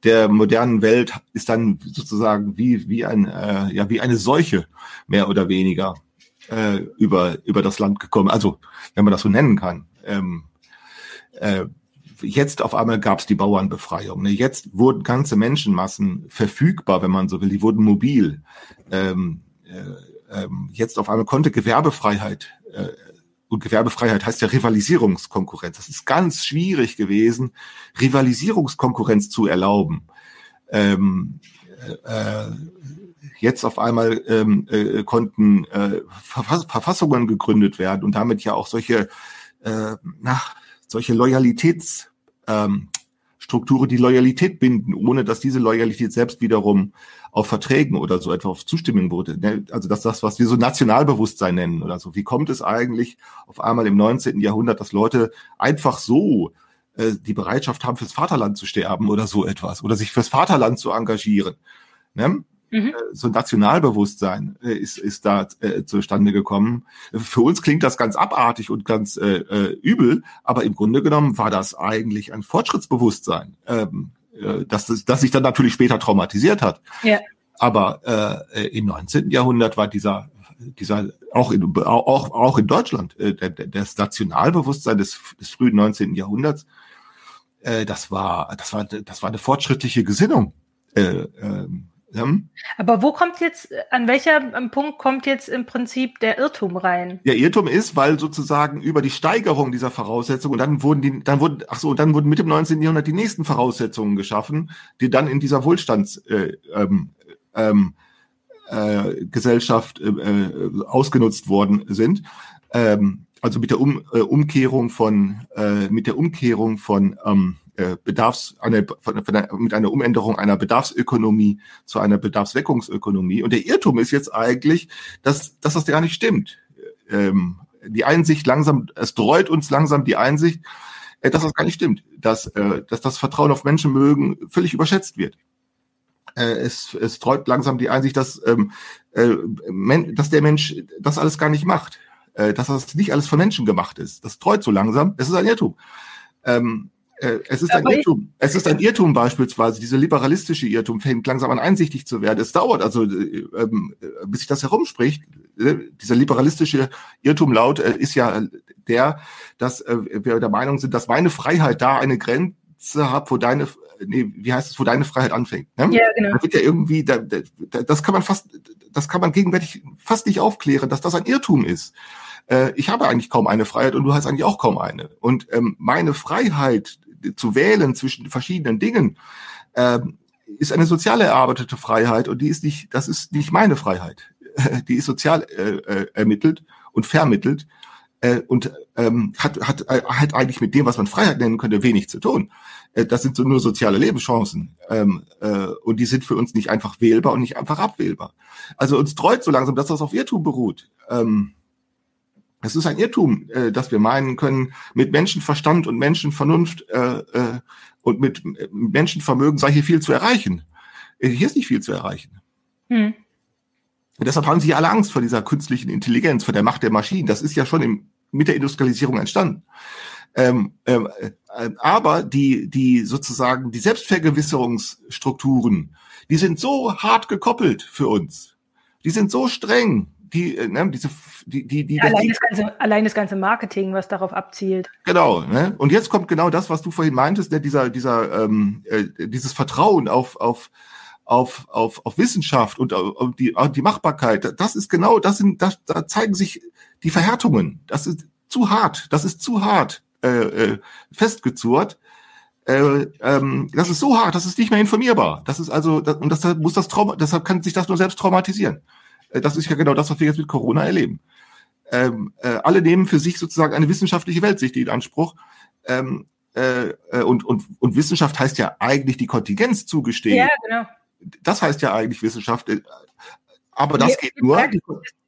der modernen Welt ist dann sozusagen wie, wie ein, äh, ja, wie eine Seuche mehr oder weniger äh, über, über das Land gekommen. Also, wenn man das so nennen kann. Ähm, äh, jetzt auf einmal gab es die Bauernbefreiung. Ne? Jetzt wurden ganze Menschenmassen verfügbar, wenn man so will. Die wurden mobil. Ähm, äh, ähm, jetzt auf einmal konnte Gewerbefreiheit äh, und Gewerbefreiheit heißt ja Rivalisierungskonkurrenz. Das ist ganz schwierig gewesen, Rivalisierungskonkurrenz zu erlauben. Ähm, äh, jetzt auf einmal ähm, äh, konnten äh, Verfass Verfassungen gegründet werden und damit ja auch solche, äh, na, solche Loyalitäts ähm, die Loyalität binden, ohne dass diese Loyalität selbst wiederum auf Verträgen oder so etwa auf Zustimmung wurde. Ne? Also das das, was wir so Nationalbewusstsein nennen oder so. Wie kommt es eigentlich auf einmal im 19. Jahrhundert, dass Leute einfach so äh, die Bereitschaft haben, fürs Vaterland zu sterben oder so etwas oder sich fürs Vaterland zu engagieren? Ne? Mhm. so ein Nationalbewusstsein äh, ist, ist da äh, zustande gekommen. Für uns klingt das ganz abartig und ganz äh, äh, übel, aber im Grunde genommen war das eigentlich ein Fortschrittsbewusstsein, ähm, äh, das, das, das sich dann natürlich später traumatisiert hat. Ja. Aber äh, im 19. Jahrhundert war dieser dieser auch in auch auch in Deutschland äh, das Nationalbewusstsein des, des frühen 19. Jahrhunderts äh, das war das war das war eine fortschrittliche Gesinnung äh, ähm, ähm, Aber wo kommt jetzt, an welcher Punkt kommt jetzt im Prinzip der Irrtum rein? Der Irrtum ist, weil sozusagen über die Steigerung dieser Voraussetzungen und dann wurden die, dann wurden, ach so, und dann wurden mit dem 19. Jahrhundert die nächsten Voraussetzungen geschaffen, die dann in dieser Wohlstands, äh, ähm, ähm, äh, äh, äh, ausgenutzt worden sind. Ähm, also mit der um, äh, Umkehrung von, äh, mit der Umkehrung von ähm, äh, Bedarfs, eine, von, von einer, mit einer Umänderung einer Bedarfsökonomie zu einer Bedarfsweckungsökonomie. Und der Irrtum ist jetzt eigentlich, dass, dass das gar nicht stimmt. Ähm, die Einsicht langsam, es dreut uns langsam die Einsicht, äh, dass das gar nicht stimmt, dass, äh, dass das Vertrauen auf Menschenmögen völlig überschätzt wird. Äh, es, es treut langsam die Einsicht, dass, ähm, äh, dass der Mensch das alles gar nicht macht, äh, dass das nicht alles von Menschen gemacht ist. Das treut so langsam. Es ist ein Irrtum. Ähm, äh, es ist ein Aber Irrtum. Es ist ein Irrtum beispielsweise. Diese liberalistische Irrtum fängt langsam an einsichtig zu werden. Es dauert also, äh, ähm, äh, bis sich das herumspricht. Äh, Dieser liberalistische Irrtum laut äh, ist ja der, dass äh, wir der Meinung sind, dass meine Freiheit da eine Grenze hat, wo deine, nee, wie heißt es, wo deine Freiheit anfängt. Ne? Ja, genau. Da wird ja irgendwie, da, da, da- das kann man fast, das kann man gegenwärtig fast nicht aufklären, dass das ein Irrtum ist. Äh, ich habe eigentlich kaum eine Freiheit und du hast eigentlich auch kaum eine. Und ähm, meine Freiheit zu wählen zwischen verschiedenen Dingen ähm, ist eine sozial erarbeitete Freiheit und die ist nicht, das ist nicht meine Freiheit. Die ist sozial äh, äh, ermittelt und vermittelt äh, und ähm, hat, hat, äh, hat eigentlich mit dem, was man Freiheit nennen könnte, wenig zu tun. Äh, das sind so nur soziale Lebenschancen. Ähm, äh, und die sind für uns nicht einfach wählbar und nicht einfach abwählbar. Also uns treut so langsam, dass das auf Irrtum beruht. Ähm, Es ist ein Irrtum, äh, dass wir meinen können, mit Menschenverstand und Menschenvernunft äh, äh, und mit, mit Menschenvermögen sei hier viel zu erreichen. Äh, hier ist nicht viel zu erreichen. Hm. Und deshalb haben sie alle Angst vor dieser künstlichen Intelligenz, vor der Macht der Maschinen. Das ist ja schon im, mit der Industrialisierung entstanden. Ähm, ähm, äh, aber die, die sozusagen die Selbstvergewisserungsstrukturen, die sind so hart gekoppelt für uns. Die sind so streng, die, äh, ne, diese, die, die, die, allein, das ganze, allein das ganze Marketing, was darauf abzielt. Genau, ne? Und jetzt kommt genau das, was du vorhin meintest, ne, dieser, dieser, ähm, äh, dieses Vertrauen auf, auf, auf, auf, auf Wissenschaft und auf die, auf die Machbarkeit. Das ist genau, das sind, das, da zeigen sich die Verhärtungen. Das ist zu hart, das ist zu hart äh, äh, festgezurrt. Äh, ähm, das ist so hart, das ist nicht mehr informierbar. Das ist also, das, und deshalb muss das Trauma, deshalb kann sich das nur selbst traumatisieren. Äh, das ist ja genau das, was wir jetzt mit Corona erleben. Ähm, äh, alle nehmen für sich sozusagen eine wissenschaftliche Weltsicht in Anspruch. Ähm, äh, äh, und, und, und Wissenschaft heißt ja eigentlich die Kontingenz zugestehen. Ja, genau. Das heißt ja eigentlich Wissenschaft. Äh, aber das ja, geht nur.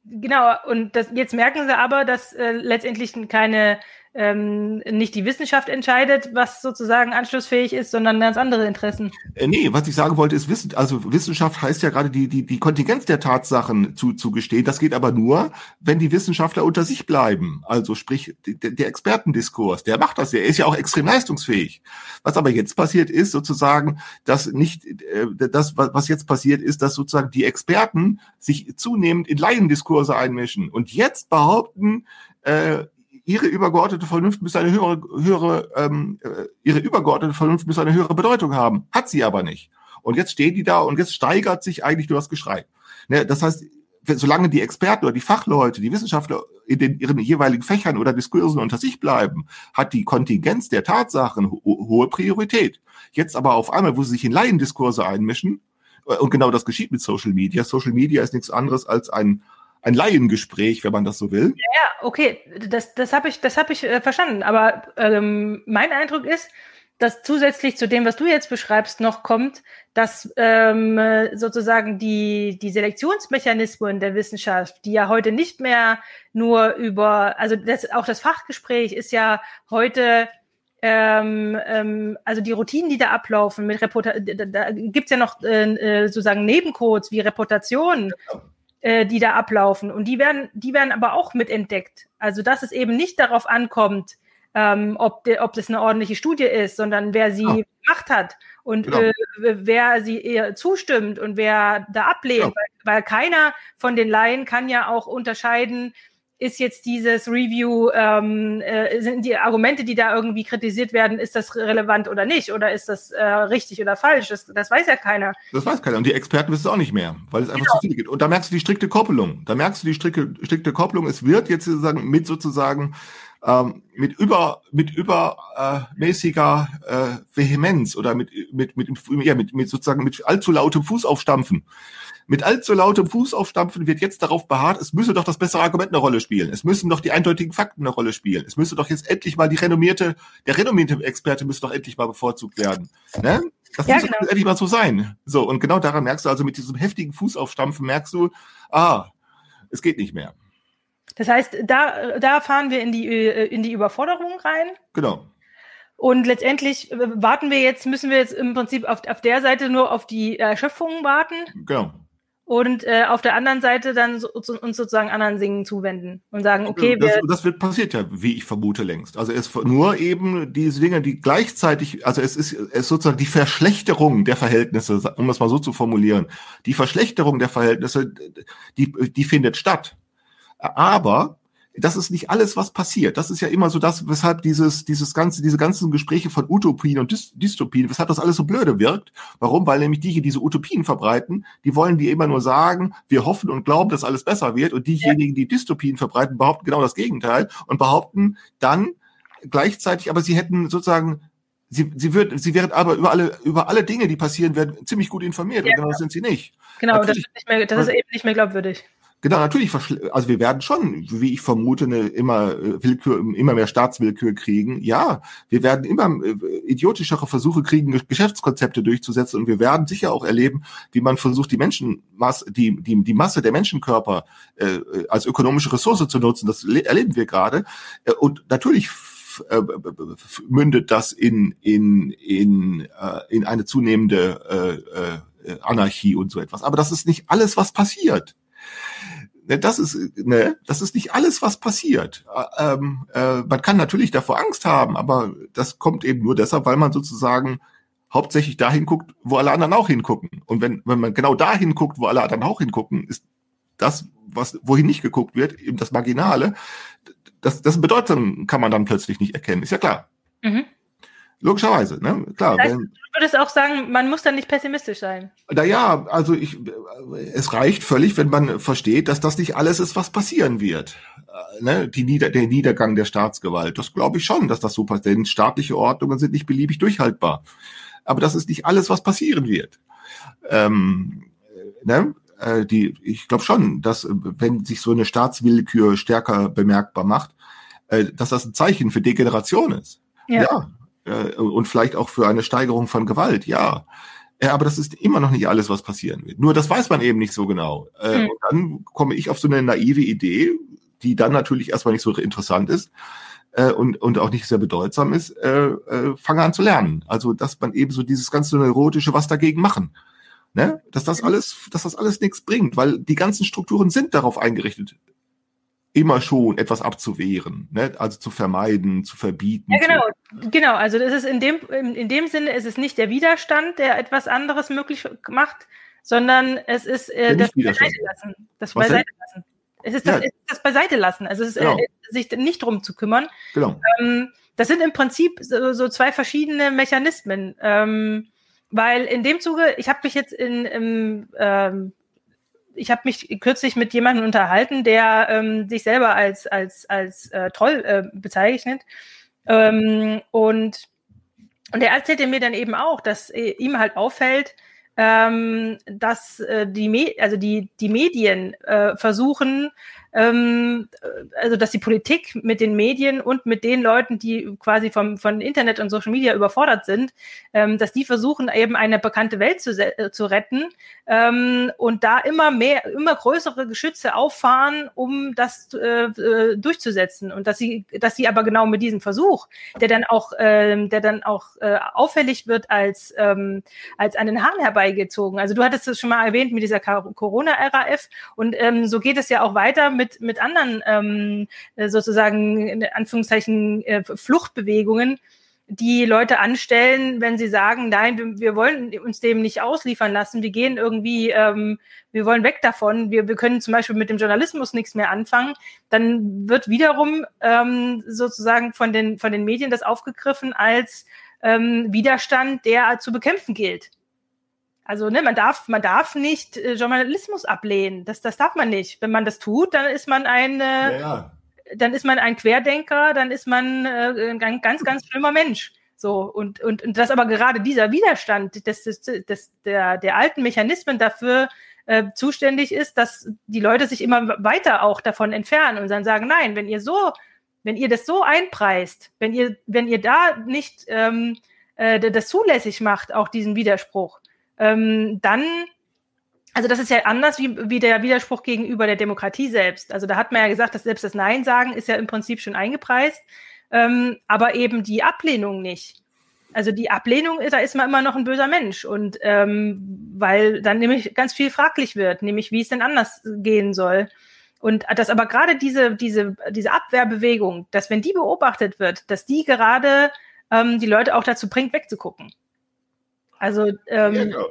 Genau, und das, jetzt merken sie aber, dass äh, letztendlich keine ähm, nicht die Wissenschaft entscheidet, was sozusagen anschlussfähig ist, sondern ganz andere Interessen. Äh, nee, was ich sagen wollte, ist Wissen, also Wissenschaft heißt ja gerade die, die, die Kontingenz der Tatsachen zu, zu gestehen. Das geht aber nur, wenn die Wissenschaftler unter sich bleiben. Also sprich, der, der Expertendiskurs, der macht das ja, er ist ja auch extrem leistungsfähig. Was aber jetzt passiert ist, sozusagen, dass nicht, äh, das, was jetzt passiert ist, dass sozusagen die Experten sich zunehmend in Laiendiskurse einmischen und jetzt behaupten, äh, ihre übergeordnete Vernunft müsste eine höhere, höhere ähm, äh, ihre übergeordnete Vernunft müsste eine höhere Bedeutung haben. Hat sie aber nicht. Und jetzt stehen die da und jetzt steigert sich eigentlich nur das Geschrei. Ne, das heißt, solange die Experten oder die Fachleute, die Wissenschaftler in den, ihren jeweiligen Fächern oder Diskursen unter sich bleiben, hat die Kontingenz der Tatsachen ho hohe Priorität. Jetzt aber auf einmal, wo sie sich in Laiendiskurse einmischen, äh, und genau das geschieht mit Social Media. Social Media ist nichts anderes als ein ein Laiengespräch, wenn man das so will. Ja, okay, das, das habe ich, das hab ich äh, verstanden. Aber ähm, mein Eindruck ist, dass zusätzlich zu dem, was du jetzt beschreibst, noch kommt, dass ähm, sozusagen die, die Selektionsmechanismen der Wissenschaft, die ja heute nicht mehr nur über, also das, auch das Fachgespräch ist ja heute ähm, ähm, also die Routinen, die da ablaufen mit Reputa da, da gibt's ja noch äh, äh sozusagen Nebencodes wie Reputation, genau äh, die da ablaufen. Und die werden, die werden aber auch mitentdeckt. Also dass es eben nicht darauf ankommt, ähm, ob, de, ob das eine ordentliche Studie ist, sondern wer sie ja. gemacht hat und genau. äh, wer sie eher zustimmt und wer da ablehnt. Ja. Weil, weil keiner von den Laien kann ja auch unterscheiden, ist jetzt dieses Review, ähm, äh, sind die Argumente, die da irgendwie kritisiert werden, ist das relevant oder nicht? Oder ist das äh, richtig oder falsch? Das, das weiß ja keiner. Das weiß keiner. Und die Experten wissen es auch nicht mehr, weil es einfach genau. zu viel geht. Und da merkst du die strikte Koppelung. Da merkst du die strikte, strikte Kopplung. Es wird jetzt sozusagen mit sozusagen ähm, mit über mit übermäßiger äh, Vehemenz oder mit mit mit ja, mit, mit sozusagen mit allzu lautem Fußaufstampfen mit allzu lautem Fußaufstampfen wird jetzt darauf beharrt, es müsse doch das bessere Argument eine Rolle spielen. Es müssen doch die eindeutigen Fakten eine Rolle spielen. Es müsse doch jetzt endlich mal die renommierte, der renommierte Experte müsste doch endlich mal bevorzugt werden. Ne? Das ja, muss genau. endlich mal so sein. So, und genau daran merkst du also mit diesem heftigen Fußaufstampfen merkst du, ah, es geht nicht mehr. Das heißt, da, da fahren wir in die, äh, in die Überforderung rein. Genau. Und letztendlich äh, warten wir jetzt, müssen wir jetzt im Prinzip auf, auf der Seite nur auf die Erschöpfung warten. Genau. Und äh, auf der anderen Seite dann so, uns sozusagen anderen Singen zuwenden und sagen, okay, das, wir das wird passiert ja, wie ich vermute längst. Also es nur eben diese Dinge, die gleichzeitig, also es ist, es ist sozusagen die Verschlechterung der Verhältnisse, um das mal so zu formulieren. Die Verschlechterung der Verhältnisse, die, die findet statt. Aber das ist nicht alles, was passiert. Das ist ja immer so das, weshalb dieses, dieses ganze, diese ganzen Gespräche von Utopien und Dys Dystopien, weshalb das alles so blöde wirkt. Warum? Weil nämlich die, die diese Utopien verbreiten, die wollen die immer nur sagen, wir hoffen und glauben, dass alles besser wird. Und diejenigen, die Dystopien verbreiten, behaupten genau das Gegenteil und behaupten dann gleichzeitig, aber sie hätten sozusagen Sie, sie, wird, sie wären aber über alle, über alle Dinge, die passieren werden, ziemlich gut informiert. Ja, und genau das sind sie nicht. Genau, das, ist, mehr, das ist eben nicht mehr glaubwürdig. Genau, natürlich, also wir werden schon, wie ich vermute, eine immer äh, Willkür, immer mehr Staatswillkür kriegen. Ja, wir werden immer äh, idiotischere Versuche kriegen, Geschäftskonzepte durchzusetzen und wir werden sicher auch erleben, wie man versucht, die Menschenmasse, die, die, die Masse der Menschenkörper äh, als ökonomische Ressource zu nutzen. Das erleben wir gerade. Äh, und natürlich äh, mündet das in, in, in, äh, in eine zunehmende äh, Anarchie und so etwas. Aber das ist nicht alles, was passiert. Ne, das ist, ne, das ist nicht alles, was passiert. Ähm, äh, man kann natürlich davor Angst haben, aber das kommt eben nur deshalb, weil man sozusagen hauptsächlich dahin guckt, wo alle anderen auch hingucken. Und wenn, wenn man genau dahin guckt, wo alle anderen auch hingucken, ist das, was, wohin nicht geguckt wird, eben das Marginale, das, das Bedeutung kann man dann plötzlich nicht erkennen. Ist ja klar. Mhm. Logischerweise, ne? Klar. Das heißt, wenn, du würdest auch sagen, man muss dann nicht pessimistisch sein. Naja, also ich, es reicht völlig, wenn man versteht, dass das nicht alles ist, was passieren wird. Äh, ne? Die Nieder der Niedergang der Staatsgewalt. Das glaube ich schon, dass das so passiert. Denn staatliche Ordnungen sind nicht beliebig durchhaltbar. Aber das ist nicht alles, was passieren wird. Ähm, ne? Äh, die, ich glaube schon, dass wenn sich so eine Staatswillkür stärker bemerkbar macht, äh, dass das ein Zeichen für Degeneration ist. Ja. ja äh, und vielleicht auch für eine Steigerung von Gewalt, ja. Ja, aber das ist immer noch nicht alles, was passieren wird. Nur das weiß man eben nicht so genau. Äh, mhm. Und dann komme ich auf so eine naive Idee, die dann natürlich erstmal nicht so interessant ist äh, und, und auch nicht sehr bedeutsam ist, äh, äh, fange an zu lernen. Also, dass man eben so dieses ganze Neurotische was dagegen machen. Ne? Dass das alles, dass das alles nichts bringt, weil die ganzen Strukturen sind darauf eingerichtet, immer schon etwas abzuwehren, ne? also zu vermeiden, zu verbieten. Ja, genau, zu genau. Also das ist in dem, in dem Sinne ist es nicht der Widerstand, der etwas anderes möglich macht, sondern es ist äh, das Beiseite lassen. Das Beiseite lassen. Es ist das, ja. es ist das Beiseite lassen. Also es ist genau. äh, sich nicht drum zu kümmern. Genau. Ähm, das sind im Prinzip so, so zwei verschiedene Mechanismen. Ähm, weil in dem Zuge, ich habe mich jetzt in, im ähm, ich habe mich kürzlich mit jemandem unterhalten, der ähm, sich selber als, als, als äh, Troll äh, bezeichnet. Ähm, und, und er erzählte mir dann eben auch, dass äh, ihm halt auffällt, ähm, dass äh, die, Me also die, die Medien äh, versuchen, ähm, also dass die Politik mit den Medien und mit den Leuten, die quasi vom von Internet und Social Media überfordert sind, ähm, dass die versuchen eben eine bekannte Welt zu, äh, zu retten ähm, und da immer mehr, immer größere Geschütze auffahren, um das äh, äh, durchzusetzen und dass sie, dass sie aber genau mit diesem Versuch, der dann auch, äh, der dann auch äh, auffällig wird als ähm, als an den Haaren herbeigezogen. Also du hattest es schon mal erwähnt mit dieser Corona-RAF und ähm, so geht es ja auch weiter mit, mit anderen ähm, äh, sozusagen in Anführungszeichen äh, Fluchtbewegungen, die Leute anstellen, wenn sie sagen, nein, wir, wir, wollen uns dem nicht ausliefern lassen, wir gehen irgendwie, ähm, wir wollen weg davon, wir, wir können zum Beispiel mit dem Journalismus nichts mehr anfangen, dann wird wiederum ähm, sozusagen von den, von den Medien das aufgegriffen als ähm, Widerstand, der zu bekämpfen gilt. Also ne, man darf, man darf nicht äh, Journalismus ablehnen. Das, das darf man nicht. Wenn man das tut, dann ist man ein, äh, ja, ja. dann ist man ein Querdenker, dann ist man äh, ein ganz, ganz schlimmer Mensch. So und und und das aber gerade dieser Widerstand des, des, des der der alten Mechanismen dafür äh, zuständig ist, dass die Leute sich immer weiter auch davon entfernen und dann sagen, nein, wenn ihr so, wenn ihr das so einpreist, wenn ihr wenn ihr da nicht ähm, äh, das zulässig macht, auch diesen Widerspruch, ähm, dann, also das ist ja anders wie, wie der Widerspruch gegenüber der Demokratie selbst. Also da hat man ja gesagt, dass selbst das Nein sagen ist ja im Prinzip schon eingepreist, ähm, aber eben die Ablehnung nicht. Also die Ablehnung, da ist man immer noch ein böser Mensch und ähm, weil dann nämlich ganz viel fraglich wird, nämlich wie es denn anders gehen soll. Und dass aber gerade diese, diese, diese Abwehrbewegung, dass wenn die beobachtet wird, dass die gerade ähm, die Leute auch dazu bringt, wegzugucken. Also, ähm, ja, genau.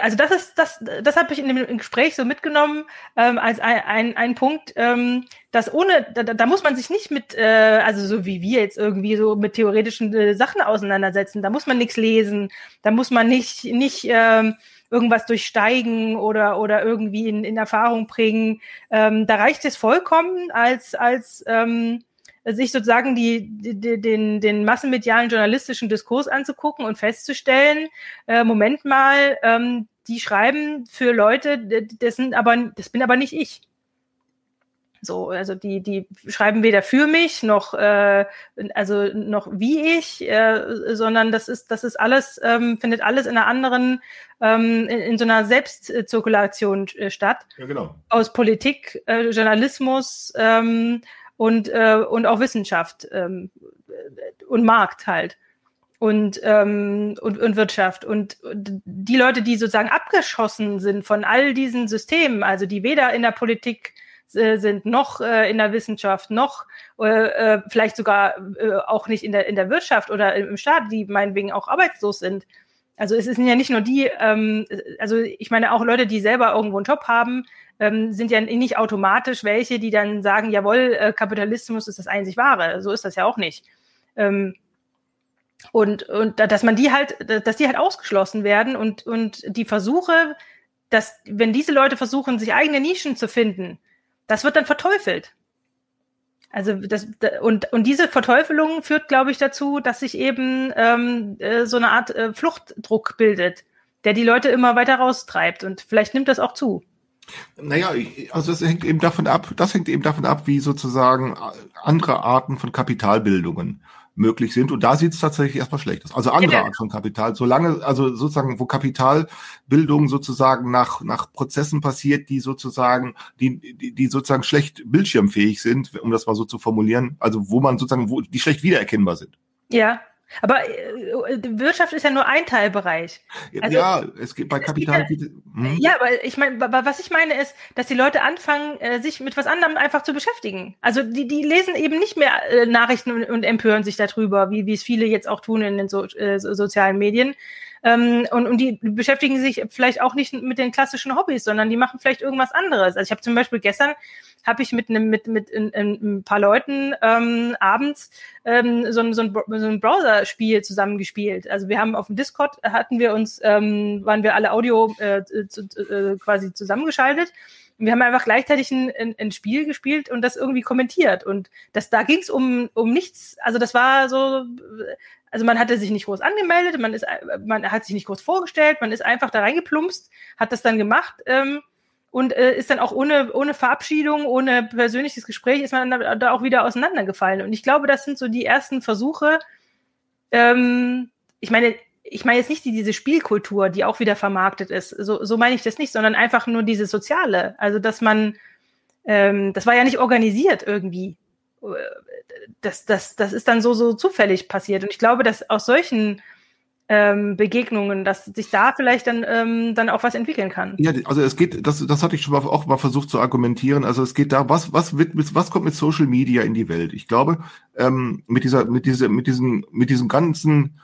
also das ist, das, das habe ich in dem Gespräch so mitgenommen ähm, als ein, ein, ein Punkt, ähm, dass ohne, da, da muss man sich nicht mit, äh, also so wie wir jetzt irgendwie so mit theoretischen äh, Sachen auseinandersetzen. Da muss man nichts lesen, da muss man nicht, nicht ähm, irgendwas durchsteigen oder, oder irgendwie in, in Erfahrung bringen. Ähm, da reicht es vollkommen als, als ähm, sich sozusagen die, die, den, den massenmedialen journalistischen Diskurs anzugucken und festzustellen, äh, Moment mal, ähm, die schreiben für Leute, das sind aber, das bin aber nicht ich. So, also die, die schreiben weder für mich noch, äh, also noch wie ich, äh, sondern das ist, das ist alles, ähm, findet alles in einer anderen, ähm, in, in so einer Selbstzirkulation äh, statt. Ja, genau. Aus Politik, äh, Journalismus ähm, und, äh, und auch Wissenschaft ähm, und Markt halt und, ähm, und, und Wirtschaft. Und die Leute, die sozusagen abgeschossen sind von all diesen Systemen, also die weder in der Politik äh, sind, noch äh, in der Wissenschaft, noch äh, äh, vielleicht sogar äh, auch nicht in der, in der Wirtschaft oder im Staat, die meinetwegen auch arbeitslos sind. Also es sind ja nicht nur die, ähm, also ich meine auch Leute, die selber irgendwo einen Job haben, ähm, sind ja nicht automatisch welche, die dann sagen, jawohl, äh, Kapitalismus ist das einzig wahre. So ist das ja auch nicht. Ähm, und, und dass man die halt, dass die halt ausgeschlossen werden und, und die Versuche, dass, wenn diese Leute versuchen, sich eigene Nischen zu finden, das wird dann verteufelt. Also das und und diese Verteufelung führt, glaube ich, dazu, dass sich eben ähm, äh, so eine Art äh, Fluchtdruck bildet, der die Leute immer weiter raustreibt und vielleicht nimmt das auch zu. Naja, also es hängt eben davon ab, das hängt eben davon ab, wie sozusagen andere Arten von Kapitalbildungen möglich sind. Und da sieht es tatsächlich erstmal schlecht aus. Also andere ja. Art von Kapital. Solange, also sozusagen, wo Kapitalbildung sozusagen nach, nach Prozessen passiert, die sozusagen, die, die, die sozusagen schlecht bildschirmfähig sind, um das mal so zu formulieren, also wo man sozusagen, wo die schlecht wiedererkennbar sind. Ja, aber äh, Wirtschaft ist ja nur ein Teilbereich. Also, ja, es geht bei Kapital. Geht, hm. Ja, aber ich meine, was ich meine ist, dass die Leute anfangen, äh, sich mit was anderem einfach zu beschäftigen. Also die, die lesen eben nicht mehr äh, Nachrichten und, und empören sich darüber, wie, wie es viele jetzt auch tun in den so, äh, sozialen Medien. Ähm, und, und die beschäftigen sich vielleicht auch nicht mit den klassischen Hobbys, sondern die machen vielleicht irgendwas anderes. Also ich habe zum Beispiel gestern habe ich mit einem mit mit in, in, ein paar Leuten ähm, abends ähm, so, so ein, so ein Browser-Spiel zusammengespielt. Also wir haben auf dem Discord hatten wir uns ähm, waren wir alle Audio äh, zu, äh, quasi zusammengeschaltet. Wir haben einfach gleichzeitig ein, ein, ein Spiel gespielt und das irgendwie kommentiert. Und das da ging es um um nichts. Also das war so also man hatte sich nicht groß angemeldet, man ist, man hat sich nicht groß vorgestellt, man ist einfach da reingeplumpst, hat das dann gemacht ähm, und äh, ist dann auch ohne, ohne Verabschiedung, ohne persönliches Gespräch, ist man dann da auch wieder auseinandergefallen. Und ich glaube, das sind so die ersten Versuche. Ähm, ich meine, ich meine jetzt nicht die, diese Spielkultur, die auch wieder vermarktet ist. So, so meine ich das nicht, sondern einfach nur diese soziale. Also, dass man, ähm, das war ja nicht organisiert irgendwie das, das, das ist dann so, so zufällig passiert. Und ich glaube, dass aus solchen ähm, Begegnungen, dass sich da vielleicht dann, ähm, dann auch was entwickeln kann. Ja, also es geht, das, das hatte ich schon mal auch mal versucht zu argumentieren. Also es geht da, was, was wird, was kommt mit Social Media in die Welt? Ich glaube, ähm, mit dieser, mit dieser, mit diesen, mit diesem ganzen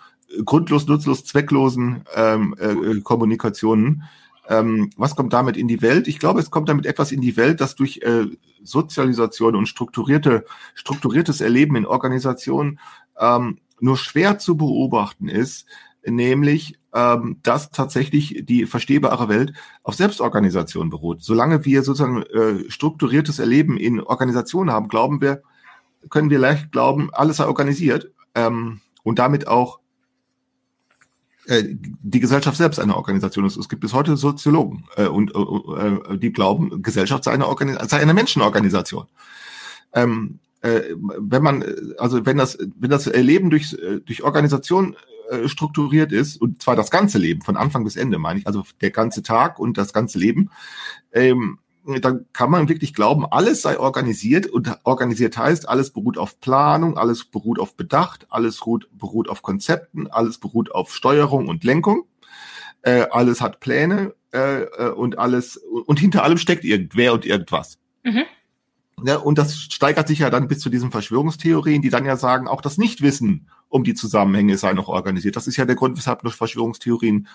grundlos, nutzlos, zwecklosen ähm, äh, Kommunikationen ähm, was kommt damit in die Welt? Ich glaube, es kommt damit etwas in die Welt, das durch äh, Sozialisation und strukturierte, strukturiertes Erleben in Organisationen ähm, nur schwer zu beobachten ist, nämlich ähm, dass tatsächlich die verstehbare Welt auf Selbstorganisation beruht. Solange wir sozusagen äh, strukturiertes Erleben in Organisationen haben, glauben wir, können wir leicht glauben, alles sei organisiert ähm, und damit auch äh, die Gesellschaft selbst eine Organisation ist. Es gibt bis heute Soziologen äh, und äh, äh die glauben, Gesellschaft sei eine, Organis sei eine Menschenorganisation. Ähm, äh, wenn man, also wenn das, wenn das Leben durch, durch Organisation äh, strukturiert ist, und zwar das ganze Leben, von Anfang bis Ende, meine ich, also der ganze Tag und das ganze Leben, ähm, dann kann man wirklich glauben, alles sei organisiert und organisiert heißt, alles beruht auf Planung, alles beruht auf Bedacht, alles beruht, beruht auf Konzepten, alles beruht auf Steuerung und Lenkung, äh, alles hat Pläne äh, äh und alles und hinter allem steckt irgendwer und irgendwas. Mhm. Ja, und das steigert sich ja dann bis zu diesen Verschwörungstheorien, die dann ja sagen, auch das Nichtwissen um die Zusammenhänge sei noch organisiert. Das ist ja der Grund, weshalb nur Verschwörungstheorien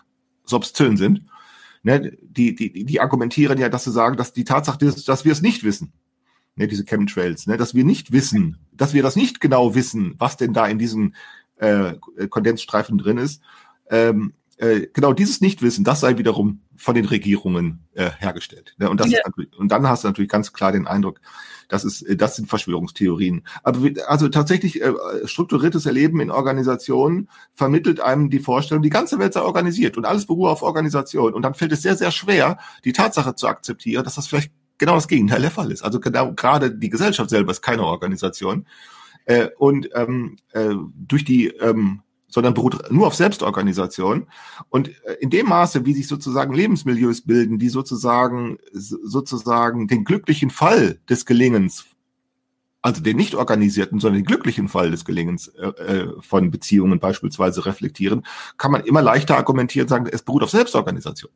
so obszön sind ne, die, die, die argumentieren ja, dass sie sagen, dass die Tatsache ist, dass wir es nicht wissen. Ne, diese Chemtrails, ne, dass wir nicht wissen, dass wir das nicht genau wissen, was denn da in diesen äh, Kondensstreifen drin ist. Ähm, äh, genau dieses Nichtwissen, das sei wiederum von den Regierungen äh, hergestellt. Ne? Und, das ja. und dann hast du natürlich ganz klar den Eindruck, das ist, äh, das sind Verschwörungstheorien. Aber also tatsächlich äh, strukturiertes Erleben in Organisationen vermittelt einem die Vorstellung, die ganze Welt sei organisiert und alles beruhe auf Organisation. Und dann fällt es sehr, sehr schwer, die Tatsache zu akzeptieren, dass das vielleicht genau das Gegenteil der Fall ist. Also genau, gerade die Gesellschaft selber ist keine Organisation. Äh, und ähm, äh, durch die ähm, sondern beruht nur auf Selbstorganisation. Und äh, in dem Maße, wie sich sozusagen Lebensmilieus bilden, die sozusagen, sozusagen den glücklichen Fall des Gelingens, also den nicht organisierten, sondern den glücklichen Fall des Gelingens äh, äh von Beziehungen beispielsweise reflektieren, kann man immer leichter argumentieren, sagen, es beruht auf Selbstorganisation.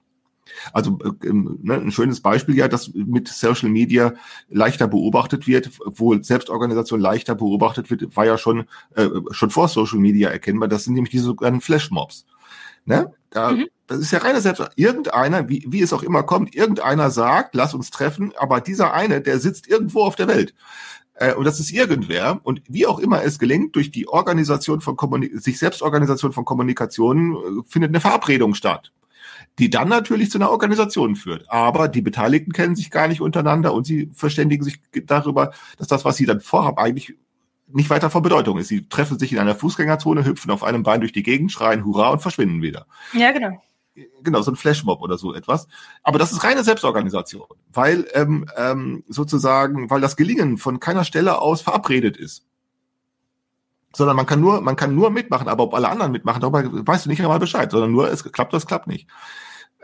Also äh, ne, ein schönes Beispiel ja, dass mit Social Media leichter beobachtet wird, wo Selbstorganisation leichter beobachtet wird, war ja schon äh, schon vor Social Media erkennbar. Das sind nämlich diese sogenannten Flashmobs. Ne? Da, mhm. Das ist ja reine Selbst. Irgendeiner, wie, wie es auch immer kommt, irgendeiner sagt, lass uns treffen, aber dieser eine, der sitzt irgendwo auf der Welt äh, und das ist irgendwer und wie auch immer es gelingt, durch die Organisation von Kommunik sich Selbstorganisation von Kommunikation äh, findet eine Verabredung statt die dann natürlich zu einer Organisation führt. Aber die Beteiligten kennen sich gar nicht untereinander und sie verständigen sich darüber, dass das, was sie dann vorhaben, eigentlich nicht weiter von Bedeutung ist. Sie treffen sich in einer Fußgängerzone, hüpfen auf einem Bein durch die Gegend, schreien Hurra und verschwinden wieder. Ja, genau. Genau, so ein Flashmob oder so etwas. Aber das ist reine Selbstorganisation, weil ähm, ähm, sozusagen, weil das Gelingen von keiner Stelle aus verabredet ist sondern man kann nur, man kann nur mitmachen, aber ob alle anderen mitmachen, darüber weißt du nicht einmal Bescheid, sondern nur, es klappt es klappt nicht.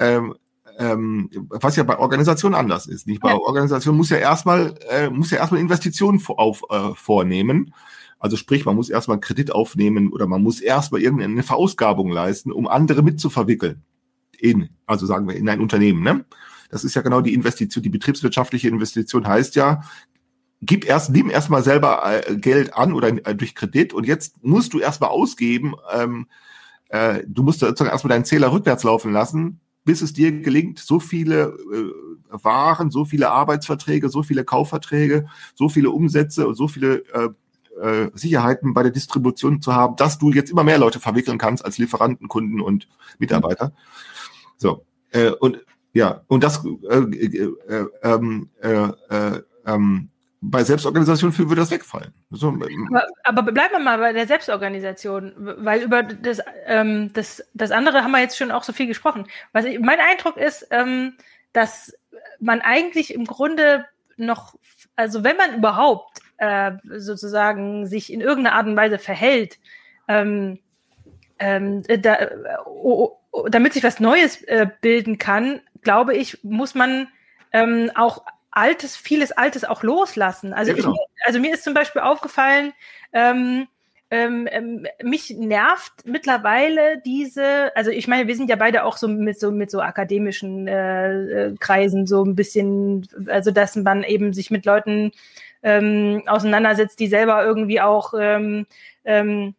Ähm, ähm, was ja bei Organisationen anders ist. Nicht bei ja. Organisationen muss ja erstmal äh, muss ja erstmal Investitionen vor, auf, äh, vornehmen. Also sprich, man muss erstmal Kredit aufnehmen oder man muss erstmal irgendeine Verausgabung leisten, um andere mitzuverwickeln. In, also sagen wir, in ein Unternehmen. Ne? Das ist ja genau die Investition, die betriebswirtschaftliche Investition heißt ja, gib erst, nimm erstmal selber äh, Geld an oder äh, durch Kredit und jetzt musst du erstmal ausgeben, ähm, äh, du musst sozusagen erstmal deinen Zähler rückwärts laufen lassen, bis es dir gelingt, so viele äh, Waren, so viele Arbeitsverträge, so viele Kaufverträge, so viele Umsätze und so viele äh, äh, Sicherheiten bei der Distribution zu haben, dass du jetzt immer mehr Leute verwickeln kannst als Lieferanten, Kunden und Mitarbeiter. So. Äh, und ja, und das äh, äh, äh, ähm, äh, äh, ähm, bei Selbstorganisation würde das wegfallen. So, ähm, aber, aber, bleiben wir mal bei der Selbstorganisation, weil über das, ähm, das, das andere haben wir jetzt schon auch so viel gesprochen. Was ich, mein Eindruck ist, ähm, dass man eigentlich im Grunde noch, also wenn man überhaupt äh, sozusagen sich in irgendeiner Art und Weise verhält, ähm, ähm, da, oh, oh, damit sich was Neues äh, bilden kann, glaube ich, muss man ähm, auch Altes, vieles Altes auch loslassen. Also, ja, genau. ich, also mir ist zum Beispiel aufgefallen, ähm, ähm, ähm, mich nervt mittlerweile diese, also ich meine, wir sind ja beide auch so mit so mit so akademischen äh, äh, Kreisen so ein bisschen, also dass man eben sich mit Leuten ähm, auseinandersetzt, die selber irgendwie auch ähm, ähm,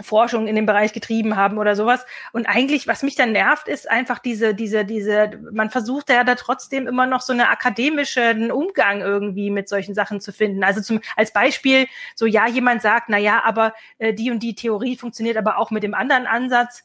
Forschung in dem Bereich getrieben haben oder sowas. Und eigentlich, was mich dann nervt, ist einfach diese, diese, diese, man versucht ja da trotzdem immer noch so eine akademische Umgang irgendwie mit solchen Sachen zu finden. Also zum, als Beispiel, so ja, jemand sagt, na ja, aber äh, die und die Theorie funktioniert aber auch mit dem anderen Ansatz.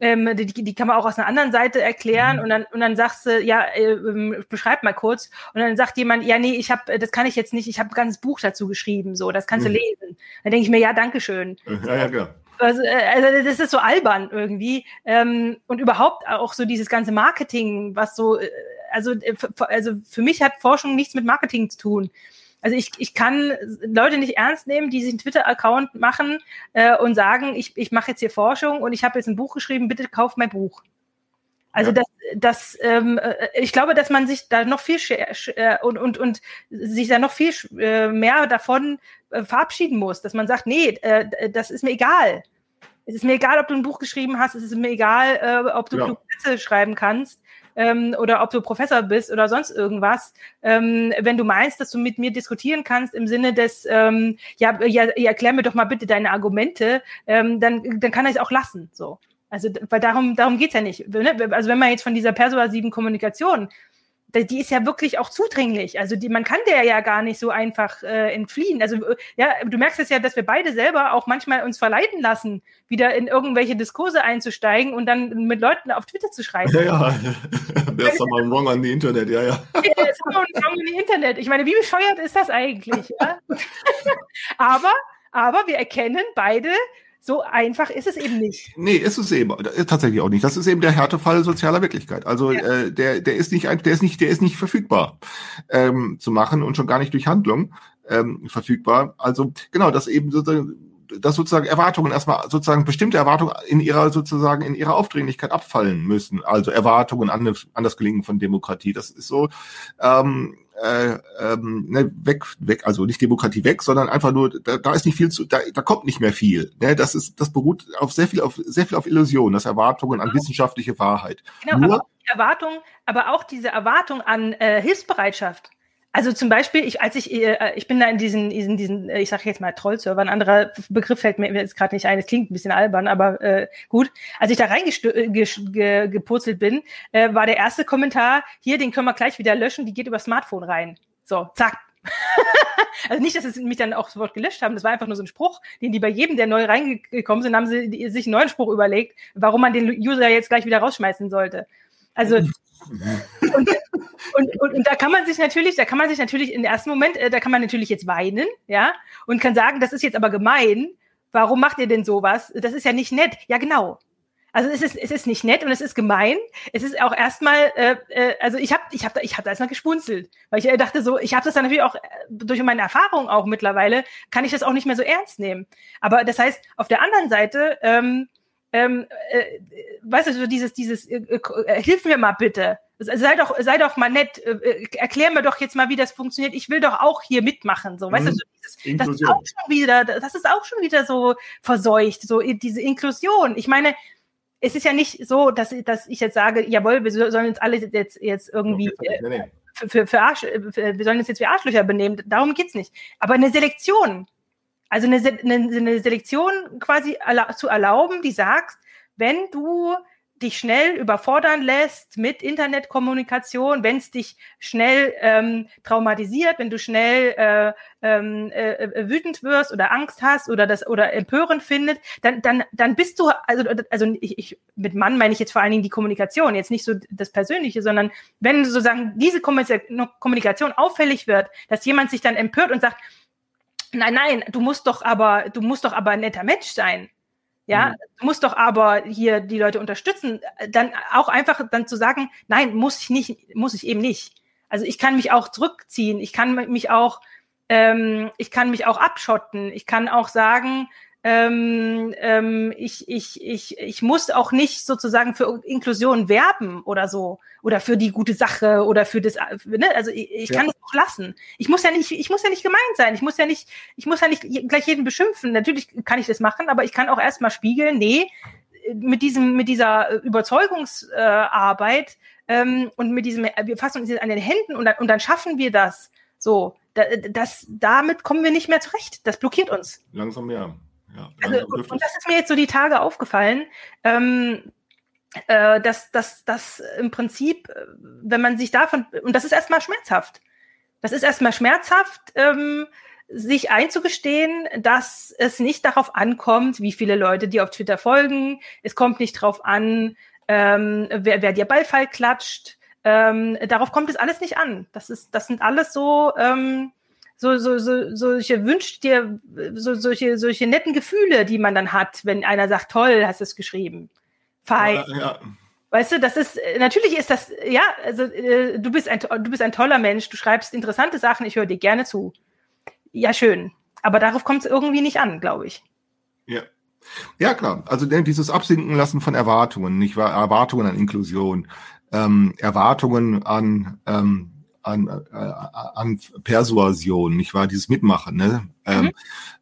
Ähm, die, die kann man auch aus einer anderen Seite erklären mhm. und dann und dann sagst du ja äh, ähm, beschreib mal kurz und dann sagt jemand ja nee ich habe das kann ich jetzt nicht ich habe ein ganzes Buch dazu geschrieben so das kannst mhm. du lesen dann denke ich mir ja danke schön ja ja klar also, äh, also das ist so albern irgendwie. Ähm, und überhaupt auch so dieses ganze Marketing, was so, äh, also, äh, also für mich hat Forschung nichts mit Marketing zu tun. Also ich, ich kann Leute nicht ernst nehmen, die sich einen Twitter-Account machen äh, und sagen, ich, ich mache jetzt hier Forschung und ich habe jetzt ein Buch geschrieben, bitte kauft mein Buch. Also ja. das, das ähm, ich glaube, dass man sich da noch viel äh, und, und, und sich da noch viel äh, mehr davon äh, verabschieden muss, dass man sagt, nee, äh, das ist mir egal. Es ist mir egal, ob du ein Buch geschrieben hast, es ist mir egal, äh, ob du ja. Sätze schreiben kannst ähm, oder ob du Professor bist oder sonst irgendwas. Ähm, wenn du meinst, dass du mit mir diskutieren kannst im Sinne des, ähm, ja, ja, ja erklär mir doch mal bitte deine Argumente, ähm, dann, dann kann er es auch lassen. So. Also, weil darum, darum geht's ja nicht. Ne? Also, wenn man jetzt von dieser persuasiven Kommunikation die ist ja wirklich auch zudringlich. Also die, man kann der ja gar nicht so einfach äh, entfliehen. Also äh, ja, du merkst es ja, dass wir beide selber auch manchmal uns verleiten lassen, wieder in irgendwelche Diskurse einzusteigen und dann mit Leuten auf Twitter zu schreiben. Ja, ja. There's someone wrong on the Internet, ja, ja. There's someone wrong on the Internet. Ich meine, wie bescheuert ist das eigentlich? Ja? aber, aber wir erkennen beide so einfach ist es eben nicht. Nee, ist es eben tatsächlich auch nicht. Das ist eben der Härtefall sozialer Wirklichkeit. Also ja. äh, der, der ist nicht, der ist nicht, der ist nicht verfügbar ähm, zu machen und schon gar nicht durch Handlung ähm, verfügbar. Also genau, das eben sozusagen dass sozusagen Erwartungen erstmal sozusagen bestimmte Erwartungen in ihrer sozusagen in ihrer Aufdringlichkeit abfallen müssen. Also Erwartungen an, an das Gelingen von Demokratie. Das ist so ähm, äh, ähm, ne, weg, weg, also nicht Demokratie weg, sondern einfach nur, da, da ist nicht viel zu, da, da kommt nicht mehr viel. Ne? Das ist, das beruht auf sehr viel, auf sehr viel auf Illusion, das Erwartungen an wissenschaftliche Wahrheit. Genau, nur, aber Erwartung, aber auch diese Erwartung an äh, Hilfsbereitschaft. Also zum Beispiel, ich, als ich, äh, ich bin da in diesen, in diesen, äh, ich sage jetzt mal Trollserver, ein anderer Begriff fällt mir jetzt gerade nicht ein, es klingt ein bisschen albern, aber äh, gut. Als ich da reingepurzelt bin, äh, war der erste Kommentar, hier, den können wir gleich wieder löschen, die geht über Smartphone rein. So, zack. also nicht, dass sie mich dann auch sofort gelöscht haben, das war einfach nur so ein Spruch, den die bei jedem, der neu reingekommen sind, haben sie sich einen neuen Spruch überlegt, warum man den User jetzt gleich wieder rausschmeißen sollte. Also und, und, und, und, da kann man sich natürlich, da kann man sich natürlich im ersten Moment, äh, da kann man natürlich jetzt weinen, ja, und kann sagen, das ist jetzt aber gemein. Warum macht ihr denn sowas? Das ist ja nicht nett. Ja, genau. Also es ist, es ist nicht nett und es ist gemein. Es ist auch erstmal, äh, äh, also ich habe ich hab, ich hab da erstmal gespunzelt, weil ich äh, dachte so, ich habe das dann natürlich auch äh, durch meine Erfahrung auch mittlerweile, kann ich das auch nicht mehr so ernst nehmen. Aber das heißt, auf der anderen Seite, ähm, ähm, äh, weißt du, so dieses, dieses, äh, äh, hilf mir mal bitte. Sei doch, sei doch mal nett, äh, äh, erklär mir doch jetzt mal, wie das funktioniert. Ich will doch auch hier mitmachen. So, weißt mhm. du, so dieses, das ist auch schon wieder, das ist auch schon wieder so verseucht, so diese Inklusion. Ich meine, es ist ja nicht so, dass, dass ich jetzt sage, jawohl, wir sollen uns alle jetzt, jetzt irgendwie äh, für, für, für Arsch, für, wir sollen uns jetzt wie Arschlöcher benehmen. Darum geht's nicht. Aber eine Selektion, also eine, eine, eine Selektion quasi zu erlauben, die sagt, wenn du dich schnell überfordern lässt mit Internetkommunikation, wenn es dich schnell ähm, traumatisiert, wenn du schnell äh, ähm, äh, äh, wütend wirst oder Angst hast oder das oder empörend findet, dann dann dann bist du also also ich, ich mit Mann meine ich jetzt vor allen Dingen die Kommunikation, jetzt nicht so das Persönliche, sondern wenn sozusagen diese Kommunikation auffällig wird, dass jemand sich dann empört und sagt, nein, nein, du musst doch aber, du musst doch aber ein netter Mensch sein. Ja, mhm. du musst doch aber hier die Leute unterstützen. Dann auch einfach dann zu sagen, nein, muss ich nicht, muss ich eben nicht. Also ich kann mich auch zurückziehen, ich kann mich auch, ähm, ich kann mich auch abschotten, ich kann auch sagen, ähm, ähm, ich, ich, ich, ich muss auch nicht sozusagen für Inklusion werben oder so oder für die gute Sache oder für das ne? also ich, ich ja. kann das auch lassen. Ich muss ja nicht ich muss ja nicht gemein sein. Ich muss ja nicht ich muss ja nicht gleich jeden beschimpfen. Natürlich kann ich das machen aber ich kann auch erstmal spiegeln nee mit diesem mit dieser Überzeugungsarbeit äh, ähm, und mit diesem wir fassen uns an den Händen und dann, und dann schaffen wir das. So da, das damit kommen wir nicht mehr zurecht. Das blockiert uns. Langsam ja ja, also, und, das ist mir jetzt so die Tage aufgefallen, ähm, äh, dass, dass, dass im Prinzip, äh, wenn man sich davon, und das ist erstmal schmerzhaft, das ist erstmal schmerzhaft, ähm, sich einzugestehen, dass es nicht darauf ankommt, wie viele Leute dir auf Twitter folgen. Es kommt nicht darauf an, ähm, wer, wer dir Beifall klatscht. Ähm, darauf kommt es alles nicht an. Das ist, das sind alles so, ähm, so, so, so, solche wünscht dir, so, solche, solche netten Gefühle, die man dann hat, wenn einer sagt, toll, hast du es geschrieben. Fein. Ja, ja. Weißt du, das ist, natürlich ist das, ja, also äh, du bist ein, du bist ein toller Mensch, du schreibst interessante Sachen, ich höre dir gerne zu. Ja, schön. Aber darauf kommt es irgendwie nicht an, glaube ich. Ja. Ja, klar. Also ne, dieses Absinken lassen von Erwartungen, nicht wahr? Erwartungen an Inklusion, ähm, Erwartungen an ähm, an, äh, an Persuasion, nicht wahr? Dieses Mitmachen, ne? Ähm, mhm.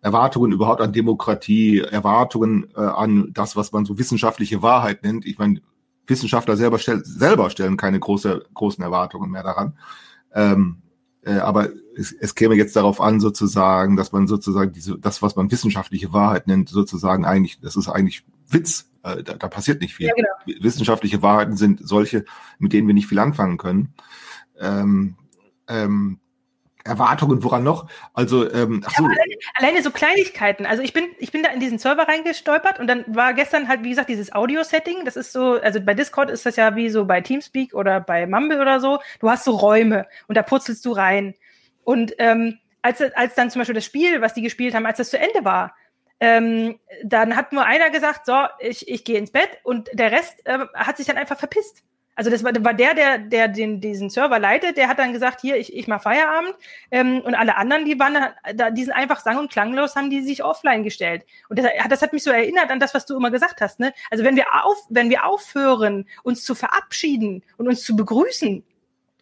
Erwartungen überhaupt an Demokratie, Erwartungen äh, an das, was man so wissenschaftliche Wahrheit nennt. Ich meine, Wissenschaftler selber, stell, selber stellen keine große, großen Erwartungen mehr daran. Ähm, äh, aber es, es käme jetzt darauf an, sozusagen, dass man sozusagen diese, das, was man wissenschaftliche Wahrheit nennt, sozusagen eigentlich, das ist eigentlich Witz. Äh, da, da passiert nicht viel. Ja, genau. Wissenschaftliche Wahrheiten sind solche, mit denen wir nicht viel anfangen können ähm, ähm, Erwartungen, woran noch? Also, ähm, ach so. Ja, alleine, alleine, so Kleinigkeiten. Also ich bin, ich bin da in diesen Server reingestolpert und dann war gestern halt, wie gesagt, dieses Audio-Setting. Das ist so, also bei Discord ist das ja wie so bei Teamspeak oder bei Mumble oder so. Du hast so Räume und da purzelst du rein. Und ähm, als, als dann zum Beispiel das Spiel, was die gespielt haben, als das zu Ende war, ähm, dann hat nur einer gesagt, so, ich, ich gehe ins Bett und der Rest äh, hat sich dann einfach verpisst. Also das war, war der, der, der den, diesen Server leitet, der hat dann gesagt, hier, ich, ich mach Feierabend. Ähm, und alle anderen, die waren da, die sind einfach sang- und klanglos, haben die sich offline gestellt. Und das, das hat mich so erinnert an das, was du immer gesagt hast. Ne? Also wenn wir auf, wenn wir aufhören, uns zu verabschieden und uns zu begrüßen,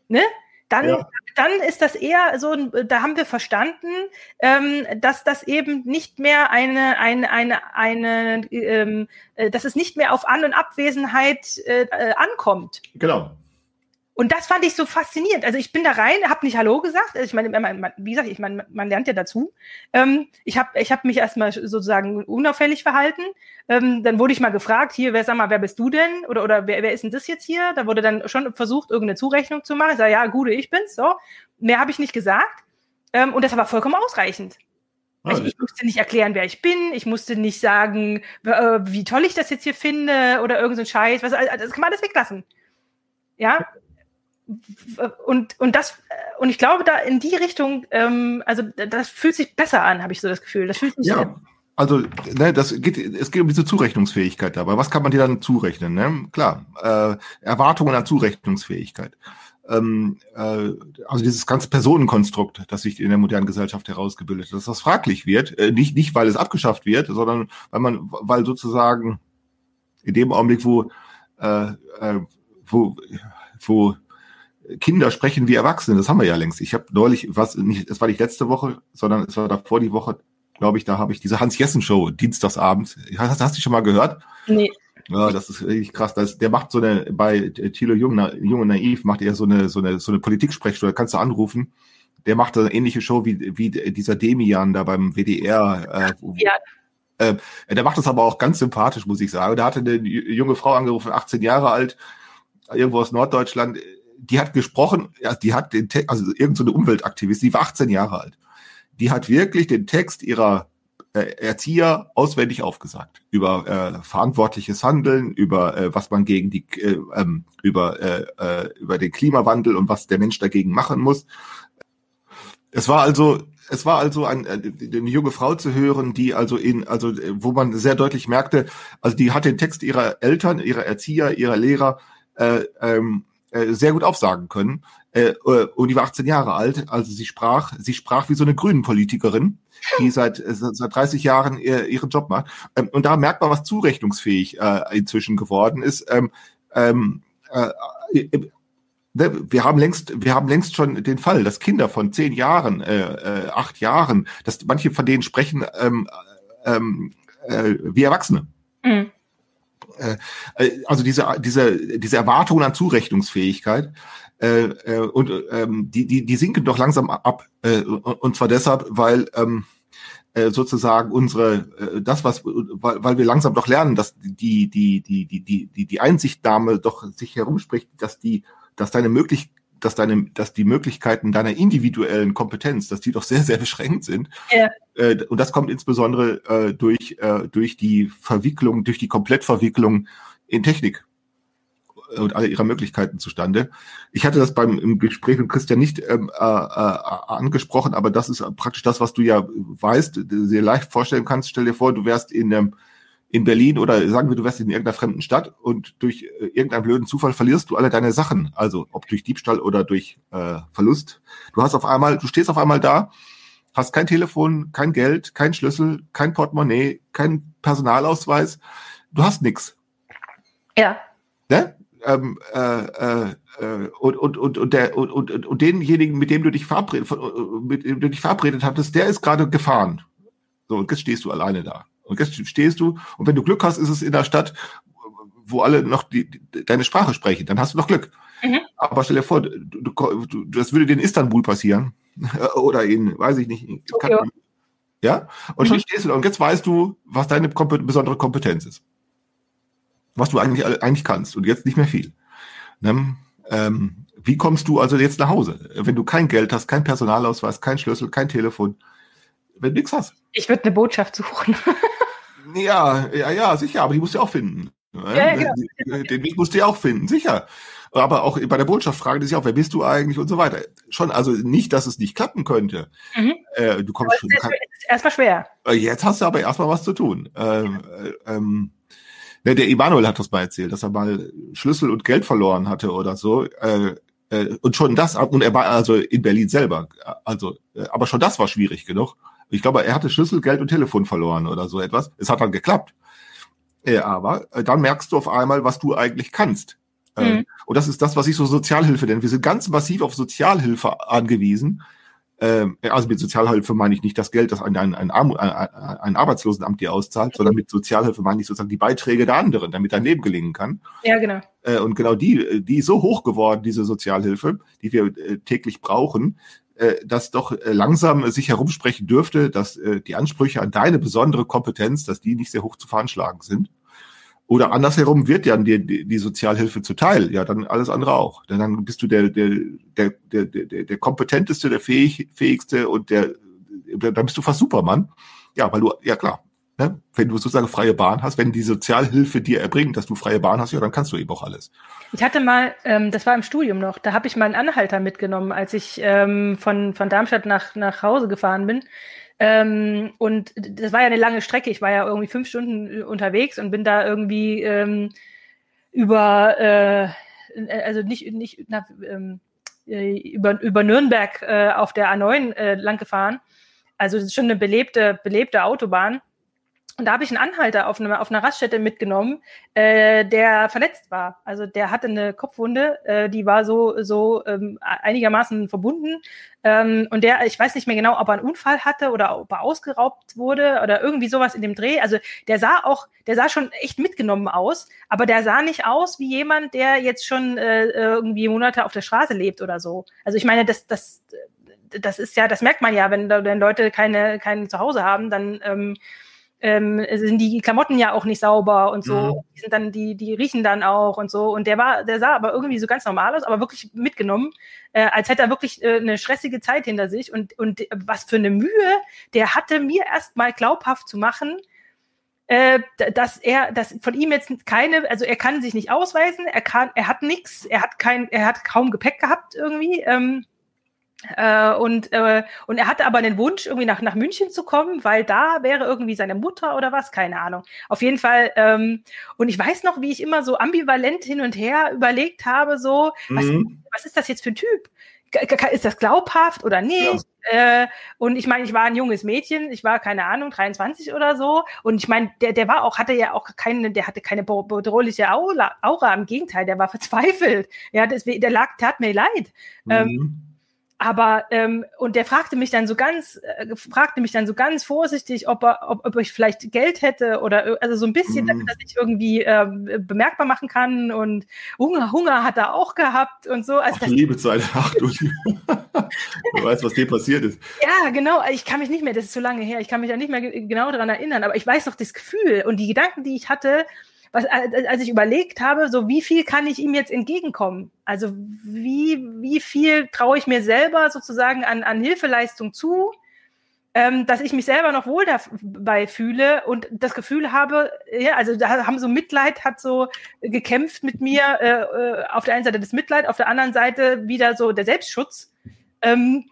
ne, dann, ja. Dann ist das eher so, da haben wir verstanden, ähm, dass das eben nicht mehr eine, eine, eine, eine ähm, äh, dass es nicht mehr auf An- und Abwesenheit äh, äh ankommt. Genau. Und das fand ich so faszinierend. Also ich bin da rein, habe nicht Hallo gesagt. Also ich meine, man, wie gesagt, ich meine, man lernt ja dazu. Ähm, ich habe ich hab mich erstmal sozusagen unauffällig verhalten. Ähm, dann wurde ich mal gefragt, hier, wer sag mal, wer bist du denn? Oder, oder wer, wer ist denn das jetzt hier? Da wurde dann schon versucht, irgendeine Zurechnung zu machen. Ich sage, ja, Gude, ich bin's. So. Mehr habe ich nicht gesagt. Ähm, und das war vollkommen ausreichend. Ah, ich, ich, musste nicht erklären, wer ich bin. Ich musste nicht sagen, äh, wie toll ich das jetzt hier finde oder irgendein so Scheiß. Was, das kann man alles weglassen. Ja, und, und das, und ich glaube, da in die Richtung, ähm, also das fühlt sich besser an, habe ich so das Gefühl. Das fühlt sich ja. Also, ne, das geht, es geht um diese Zurechnungsfähigkeit dabei. Was kann man dir dann zurechnen? Ne? Klar, äh, Erwartungen an Zurechnungsfähigkeit. Ähm, äh, also dieses ganze Personenkonstrukt, das sich in der modernen Gesellschaft herausgebildet hat, dass das fraglich wird, äh, nicht, nicht weil es abgeschafft wird, sondern weil man, weil sozusagen in dem Augenblick, wo, äh, äh, wo, wo Kinder sprechen wie Erwachsene, das haben wir ja längst. Ich habe neulich, was nicht, es war nicht letzte Woche, sondern es war davor die Woche, glaube ich, da habe ich diese Hans-Jessen-Show, Dienstagsabend. Hast, hast du schon mal gehört? Nee. Ja, das ist richtig krass. Das, der macht so eine, bei Thilo Jung, Jung und Naiv macht er so eine, so eine, so eine Politik-Sprechstunde, kannst du anrufen. Der macht eine ähnliche Show wie, wie dieser Demian da beim WDR. Äh, ja. Äh, der macht das aber auch ganz sympathisch, muss ich sagen. Da hatte eine junge Frau angerufen, 18 Jahre alt, irgendwo aus Norddeutschland die hat gesprochen, ja, die hat den Text, also irgendeine so Umweltaktivist, die war 18 Jahre alt. Die hat wirklich den Text ihrer äh, Erzieher auswendig aufgesagt über äh, verantwortliches Handeln, über äh, was man gegen die äh, ähm, über äh, äh, über den Klimawandel und was der Mensch dagegen machen muss. Es war also es war also ein, äh, eine junge Frau zu hören, die also in also wo man sehr deutlich merkte, also die hat den Text ihrer Eltern, ihrer Erzieher, ihrer Lehrer äh, ähm, äh, sehr gut aufsagen können. Äh, äh, und die war 18 Jahre alt, also sie sprach, sie sprach wie so eine grünen Politikerin, die seit, äh, seit 30 Jahren ihr, ihren Job macht. Ähm, und da merkt man, was zurechnungsfähig äh, inzwischen geworden ist. Ähm, ähm, äh, ne, wir haben längst, wir haben längst schon den Fall, dass Kinder von zehn Jahren, äh, äh, acht Jahren, dass manche von denen sprechen ähm, ähm, äh, wie Erwachsene. Mhm. Äh, äh, also diese, diese, diese Erwartungen an Zurechnungsfähigkeit, äh, äh, und ähm, die, die, die sinken doch langsam ab. Äh, und zwar deshalb, weil ähm, äh, sozusagen unsere äh, das was weil, weil wir langsam doch lernen, dass die die die die die die Einsichtnahme doch sich herumspricht, dass die dass deine Möglichkeit dass deine, dass die Möglichkeiten deiner individuellen Kompetenz, dass die doch sehr, sehr beschränkt sind. Ja. Äh, und das kommt insbesondere äh, durch, äh, durch die Verwicklung, durch die Komplettverwicklung in Technik und alle ihrer Möglichkeiten zustande. Ich hatte das beim im Gespräch mit Christian nicht ähm, äh, äh, angesprochen, aber das ist praktisch das, was du ja weißt, sehr leicht vorstellen kannst. Stell dir vor, du wärst in einem in Berlin oder sagen wir, du wärst in irgendeiner fremden Stadt und durch äh, irgendeinen blöden Zufall verlierst du alle deine Sachen, also ob durch Diebstahl oder durch äh, Verlust. Du hast auf einmal, du stehst auf einmal da, hast kein Telefon, kein Geld, kein Schlüssel, kein Portemonnaie, kein Personalausweis, du hast nix. Ja. Ne? Ähm, äh, äh, äh und, und, und, und, der, und, und, und denjenigen, mit dem du dich verabredet, mit dem du dich verabredet hattest, der ist gerade gefahren. So, und jetzt stehst du alleine da. Und jetzt stehst du, und wenn du Glück hast, ist es in der Stadt, wo alle noch die, die deine Sprache sprechen, dann hast du noch Glück. Mhm. Aber stell dir vor, du, du, das würde dir in Istanbul passieren. Oder in, weiß ich nicht, in ja? Und mhm. schon stehst du da und jetzt weißt du, was deine kompet besondere Kompetenz ist. Was du eigentlich, eigentlich kannst und jetzt nicht mehr viel. Ne? Ähm, wie kommst du also jetzt nach Hause, wenn du kein Geld hast, kein Personalausweis, kein Schlüssel, kein Telefon, wenn du nichts hast? Ich würde eine Botschaft suchen. Ja, ja, ja, sicher, aber die musst du auch finden. Ja, ja, genau. Den Weg musst du ja auch finden, sicher. Aber auch bei der Botschaft fragen die sich auch, wer bist du eigentlich und so weiter. Schon, also nicht, dass es nicht klappen könnte. Mhm. Äh, du kommst schon. Ist erstmal schwer. Äh, jetzt hast du aber erstmal was zu tun. Ähm, äh, ähm, ne, der Emanuel hat das mal erzählt, dass er mal Schlüssel und Geld verloren hatte oder so. Äh, äh, und schon das, und er war also in Berlin selber. Also, aber schon das war schwierig genug. Ich glaube, er hatte Schlüssel, Geld und Telefon verloren oder so etwas. Es hat dann geklappt. Äh, aber äh, dann merkst du auf einmal, was du eigentlich kannst. Äh, mhm. Und das ist das, was ich so Sozialhilfe nenne. Wir sind ganz massiv auf Sozialhilfe angewiesen. Ähm, also mit Sozialhilfe meine ich nicht das Geld, das ein, ein, ein, ein, Arbeitslosenamt dir auszahlt, sondern mit Sozialhilfe meine ich sozusagen die Beiträge der anderen, damit dein Leben gelingen kann. Ja, genau. Und genau die, die ist so hoch geworden, diese Sozialhilfe, die wir täglich brauchen, äh, das doch äh, langsam sich herumsprechen dürfte, dass äh, die Ansprüche an deine besondere Kompetenz, dass die nicht sehr hoch zu veranschlagen sind. Oder andersherum wird ja dir die, die Sozialhilfe zuteil, ja, dann alles andere auch. Denn dann bist du der, der, der, der, der, der kompetenteste, der fähig, fähigste und der, dann bist du fast Supermann. Ja, weil du, ja klar, ne, wenn du sozusagen freie Bahn hast, wenn die Sozialhilfe dir erbringt, dass du freie Bahn hast, ja, dann kannst du eben auch alles. Ich hatte mal, ähm, das war im Studium noch, da habe ich mal einen Anhalter mitgenommen, als ich ähm, von, von Darmstadt nach, nach Hause gefahren bin. Ähm, und das war ja eine lange Strecke. Ich war ja irgendwie fünf Stunden unterwegs und bin da irgendwie ähm, über, äh, also nicht, nicht na, ähm, äh, über, über Nürnberg äh, auf der A9 äh, lang gefahren. Also das ist schon eine belebte, belebte Autobahn. Und da habe ich einen Anhalter auf, eine, auf einer Raststätte mitgenommen, äh, der verletzt war. Also der hatte eine Kopfwunde, äh, die war so, so ähm, einigermaßen verbunden. Ähm, und der, ich weiß nicht mehr genau, ob er einen Unfall hatte oder ob er ausgeraubt wurde oder irgendwie sowas in dem Dreh. Also der sah auch, der sah schon echt mitgenommen aus, aber der sah nicht aus wie jemand, der jetzt schon äh, irgendwie Monate auf der Straße lebt oder so. Also ich meine, das, das, das ist ja, das merkt man ja, wenn, wenn Leute keine, kein Zuhause haben, dann ähm, ähm, sind die Klamotten ja auch nicht sauber und so. Mhm. Die sind dann, die, die riechen dann auch und so. Und der war, der sah aber irgendwie so ganz normal aus, aber wirklich mitgenommen, äh, als hätte er wirklich äh, eine stressige Zeit hinter sich. Und, und was für eine Mühe der hatte, mir erst mal glaubhaft zu machen, äh, dass er, dass von ihm jetzt keine, also er kann sich nicht ausweisen, er kann, er hat nichts, er hat kein, er hat kaum Gepäck gehabt irgendwie. Ähm, äh, und, äh, und er hatte aber den Wunsch, irgendwie nach, nach München zu kommen, weil da wäre irgendwie seine Mutter oder was, keine Ahnung. Auf jeden Fall, ähm, und ich weiß noch, wie ich immer so ambivalent hin und her überlegt habe, so, was, mhm. was ist das jetzt für ein Typ? Ist das glaubhaft oder nicht? Ja. Äh, und ich meine, ich war ein junges Mädchen, ich war, keine Ahnung, 23 oder so. Und ich meine, der, der war auch, hatte ja auch keine, der hatte keine bedrohliche Aura, Aura im Gegenteil, der war verzweifelt. Ja, das, der lag, tat mir leid. Ähm, mhm. Ähm, aber ähm, und der fragte mich dann so ganz, äh, fragte mich dann so ganz vorsichtig, ob er, ob, ob ich vielleicht Geld hätte oder also so ein bisschen, mhm. damit er sich irgendwie äh, bemerkbar machen kann und Hunger, Hunger hat er auch gehabt und so. Also ach, liebe Zeit, ach du, du weißt, was dir passiert ist. Ja, genau. Ich kann mich nicht mehr, das ist so lange her, ich kann mich ja nicht mehr genau daran erinnern, aber ich weiß noch das Gefühl und die Gedanken, die ich hatte, was, als ich überlegt habe, so wie viel kann ich ihm jetzt entgegenkommen? Also wie, wie viel traue ich mir selber sozusagen an, an Hilfeleistung zu, ähm, dass ich mich selber noch wohl dabei fühle und das Gefühl habe, ja, also da haben so Mitleid hat so gekämpft mit mir, äh, äh auf der einen Seite das Mitleid, auf der anderen Seite wieder so der Selbstschutz. Ähm,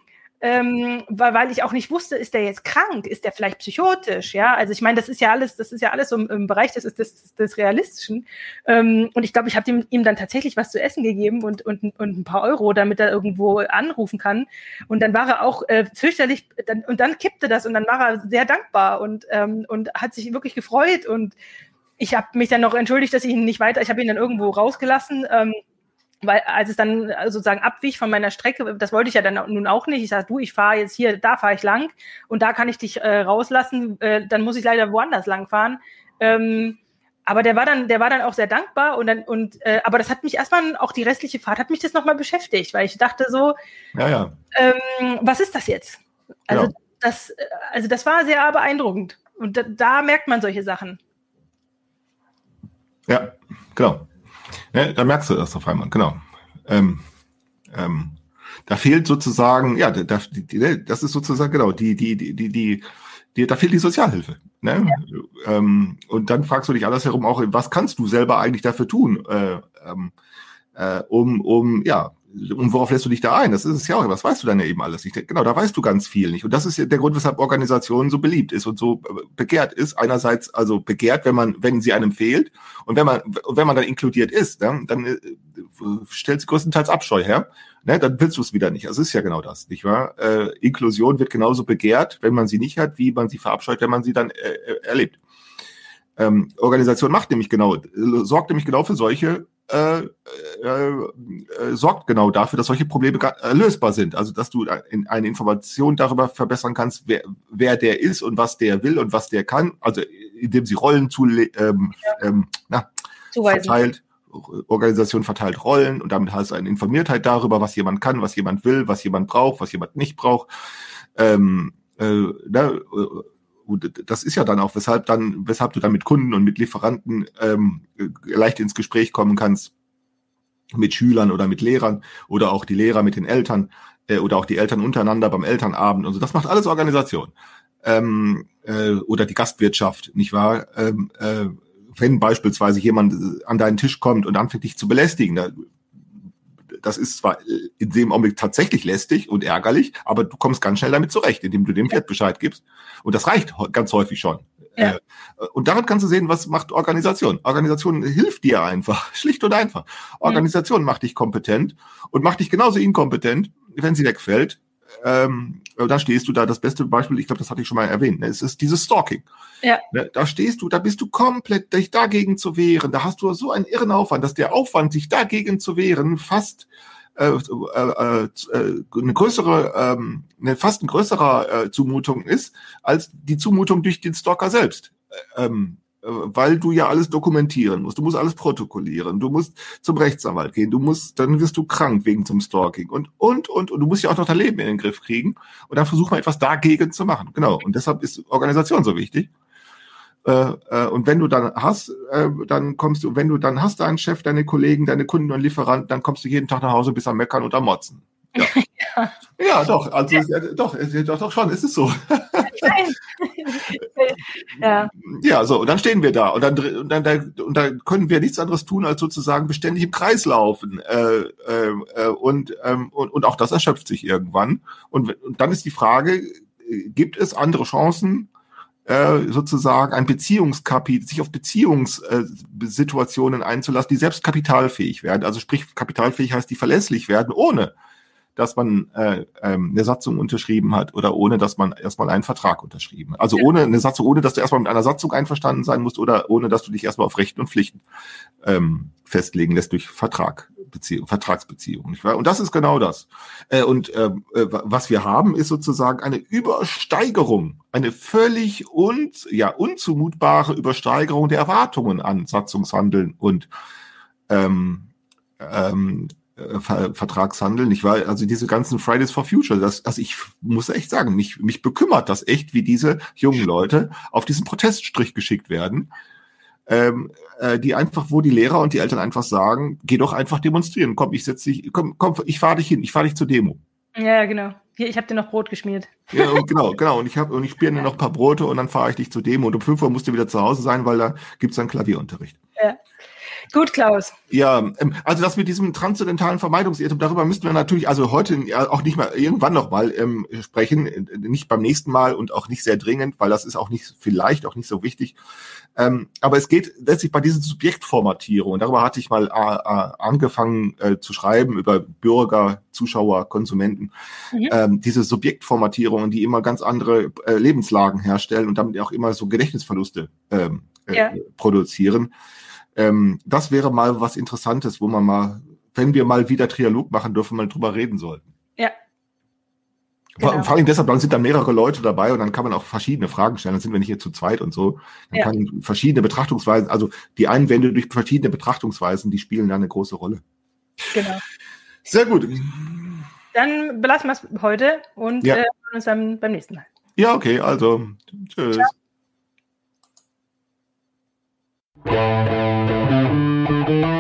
ähm, weil, weil ich auch nicht wusste, ist der jetzt krank, ist der vielleicht psychotisch, ja? Also ich meine, das ist ja alles, das ist ja alles im, im Bereich des, des, des Realistischen. Ähm, und ich glaube, ich habe ihm, ihm dann tatsächlich was zu essen gegeben und, und, und ein paar Euro, damit er irgendwo anrufen kann. Und dann war er auch äh, fürchterlich, dann, und dann kippte das und dann war er sehr dankbar und, ähm, und hat sich wirklich gefreut. Und ich habe mich dann noch entschuldigt, dass ich ihn nicht weiter, ich habe ihn dann irgendwo rausgelassen. Ähm, weil als es dann sozusagen abwich von meiner Strecke, das wollte ich ja dann nun auch nicht. Ich sage, du, ich fahre jetzt hier, da fahre ich lang und da kann ich dich äh, rauslassen. Äh, dann muss ich leider woanders lang fahren. Ähm, aber der war dann, der war dann auch sehr dankbar und dann und äh, aber das hat mich erstmal auch die restliche Fahrt hat mich das nochmal beschäftigt, weil ich dachte so, ja, ja. Ähm, was ist das jetzt? Also ja. das, also das war sehr beeindruckend und da, da merkt man solche Sachen. Ja, genau. Ja, da merkst du das auf einmal, genau. Ähm, ähm, da fehlt sozusagen, ja, da, die, das ist sozusagen genau die, die, die, die, die, da fehlt die Sozialhilfe. Ne? ähm, und dann fragst du dich andersherum auch, was kannst du selber eigentlich dafür tun, äh, ähm, äh, um, um, ja, und worauf lässt du dich da ein? Das ist es ja auch. Was weißt du dann ja eben alles nicht? Genau, da weißt du ganz viel nicht. Und das ist der Grund, weshalb Organisationen so beliebt ist und so äh, begehrt ist. Einerseits also begehrt, wenn man, wenn sie einem fehlt. Und wenn man, wenn man dann inkludiert ist, dann, dann äh, stellt sie größtenteils Abscheu her. Ne, dann willst du es wieder nicht. Also ist ja genau das, nicht wahr? Äh, Inklusion wird genauso begehrt, wenn man sie nicht hat, wie man sie verabscheut, wenn man sie dann äh, äh erlebt. Ähm, Organisation macht nämlich genau, sorgt nämlich genau für solche äh, äh, äh, sorgt genau dafür, dass solche Probleme äh, lösbar sind. Also dass du eine Information darüber verbessern kannst, wer, wer der ist und was der will und was der kann. Also indem sie Rollen zu ähm, ähm, na, verteilt. Organisation verteilt Rollen und damit hast du eine Informiertheit darüber, was jemand kann, was jemand will, was jemand braucht, was jemand nicht braucht. Ähm, äh, na, äh, das ist ja dann auch, weshalb dann, weshalb du dann mit Kunden und mit Lieferanten ähm, leicht ins Gespräch kommen kannst, mit Schülern oder mit Lehrern oder auch die Lehrer mit den Eltern äh, oder auch die Eltern untereinander beim Elternabend und so. Das macht alles Organisation. Ähm, äh, oder die Gastwirtschaft, nicht wahr? Ähm, äh, wenn beispielsweise jemand an deinen Tisch kommt und anfängt dich zu belästigen, da das ist zwar in dem Augenblick tatsächlich lästig und ärgerlich, aber du kommst ganz schnell damit zurecht, indem du dem Pferd Bescheid gibst. Und das reicht ganz häufig schon. Ja. Äh, und daran kannst du sehen, was macht Organisation. Organisation hilft dir einfach, schlicht und einfach. Organisation macht dich kompetent und macht dich genauso inkompetent, wenn sie wegfällt, ähm, da stehst du da, das beste Beispiel, ich glaube, das hatte ich schon mal erwähnt, ne, es ist dieses Stalking. Ja. Ne, da stehst du, da bist du komplett, dich dagegen zu wehren, da hast du so einen irren Aufwand, dass der Aufwand, sich dagegen zu wehren, fast äh, äh, äh, eine größere, ähm, eine fast ein größerer äh, Zumutung ist, als die Zumutung durch den Stalker selbst. Ähm, äh, weil du ja alles dokumentieren musst. Du musst alles protokollieren. Du musst zum Rechtsanwalt gehen. Du musst, dann wirst du krank wegen zum Stalking und, und, und, und du musst ja auch noch dein Leben in den Griff kriegen. Und dann versuch mal etwas dagegen zu machen. Genau. Und deshalb ist Organisation so wichtig. Äh, äh, und wenn du dann hast, äh, dann kommst du, wenn du dann hast deinen Chef, deine Kollegen, deine Kunden und Lieferanten, dann kommst du jeden Tag nach Hause bis am Meckern und am Motzen. Ja, ja. ja doch, also ja. doch, doch, doch schon, ist es so. ja. ja, so, und dann stehen wir da und dann, und dann, und dann können wir nichts anderes tun, als sozusagen beständig im Kreis laufen. Äh, äh, und, ähm, und, und auch das erschöpft sich irgendwann. Und, und dann ist die Frage, gibt es andere Chancen, äh, sozusagen ein Beziehungskapitel, sich auf Beziehungssituationen einzulassen, die selbst kapitalfähig werden. Also sprich, kapitalfähig heißt, die verlässlich werden, ohne dass man äh, ähm, eine Satzung unterschrieben hat oder ohne, dass man erstmal einen Vertrag unterschrieben hat. Also ja. ohne eine Satzung, ohne dass du erstmal mit einer Satzung einverstanden sein musst oder ohne, dass du dich erstmal auf Rechten und Pflichten ähm, festlegen lässt durch Vertrag. Beziehung, Vertragsbeziehung, nicht wahr? Und das ist genau das. Äh, und ähm, äh, was wir haben, ist sozusagen eine Übersteigerung, eine völlig un, ja, unzumutbare Übersteigerung der Erwartungen an Satzungshandeln und ähm, ähm, äh, Vertragshandel, nicht wahr? Also diese ganzen Fridays for Future, das, also ich muss echt sagen, mich, mich bekümmert das echt, wie diese jungen Leute auf diesen Proteststrich geschickt werden, ähm, äh, die einfach, wo die Lehrer und die Eltern einfach sagen, geh doch einfach demonstrieren, komm, ich setz dich, komm, komm, ich fahre dich hin, ich fahre dich zur Demo. Ja, genau. Hier, ich habe dir noch Brot geschmiert. Ja, genau, genau. Und ich habe und ich spiele dir noch ein paar Brote und dann fahre ich dich zur Demo. Und um 5 Uhr musst du wieder zu Hause sein, weil da gibt's dann Klavierunterricht. Ja. Gut, Klaus. Ja, ähm, also das mit diesem transzendentalen Vermeidungsirrtum, darüber müssten wir natürlich also heute auch nicht mal irgendwann noch mal ähm, sprechen, nicht beim nächsten Mal und auch nicht sehr dringend, weil das ist auch nicht vielleicht auch nicht so wichtig. Ähm, aber es geht letztlich bei dieser Subjektformatierung, und darüber hatte ich mal äh, äh, angefangen äh, zu schreiben über Bürger, Zuschauer, Konsumenten, mhm. ähm, diese Subjektformatierungen, die immer ganz andere äh, Lebenslagen herstellen und damit auch immer so Gedächtnisverluste ähm, äh, ja. produzieren. Ähm, das wäre mal was Interessantes, wo man mal, wenn wir mal wieder Trialog machen dürfen, mal drüber reden sollten. Ja. Genau. Vor allem deshalb, dann sind da mehrere Leute dabei und dann kann man auch verschiedene Fragen stellen. Dann sind wir nicht hier zu zweit und so. Dann ja. kann verschiedene Betrachtungsweisen, also die Einwände durch verschiedene Betrachtungsweisen, die spielen da eine große Rolle. Genau. Sehr gut. Dann belassen wir es heute und ja. äh, uns dann beim nächsten Mal. Ja, okay, also tschüss. Ciao. Thank you.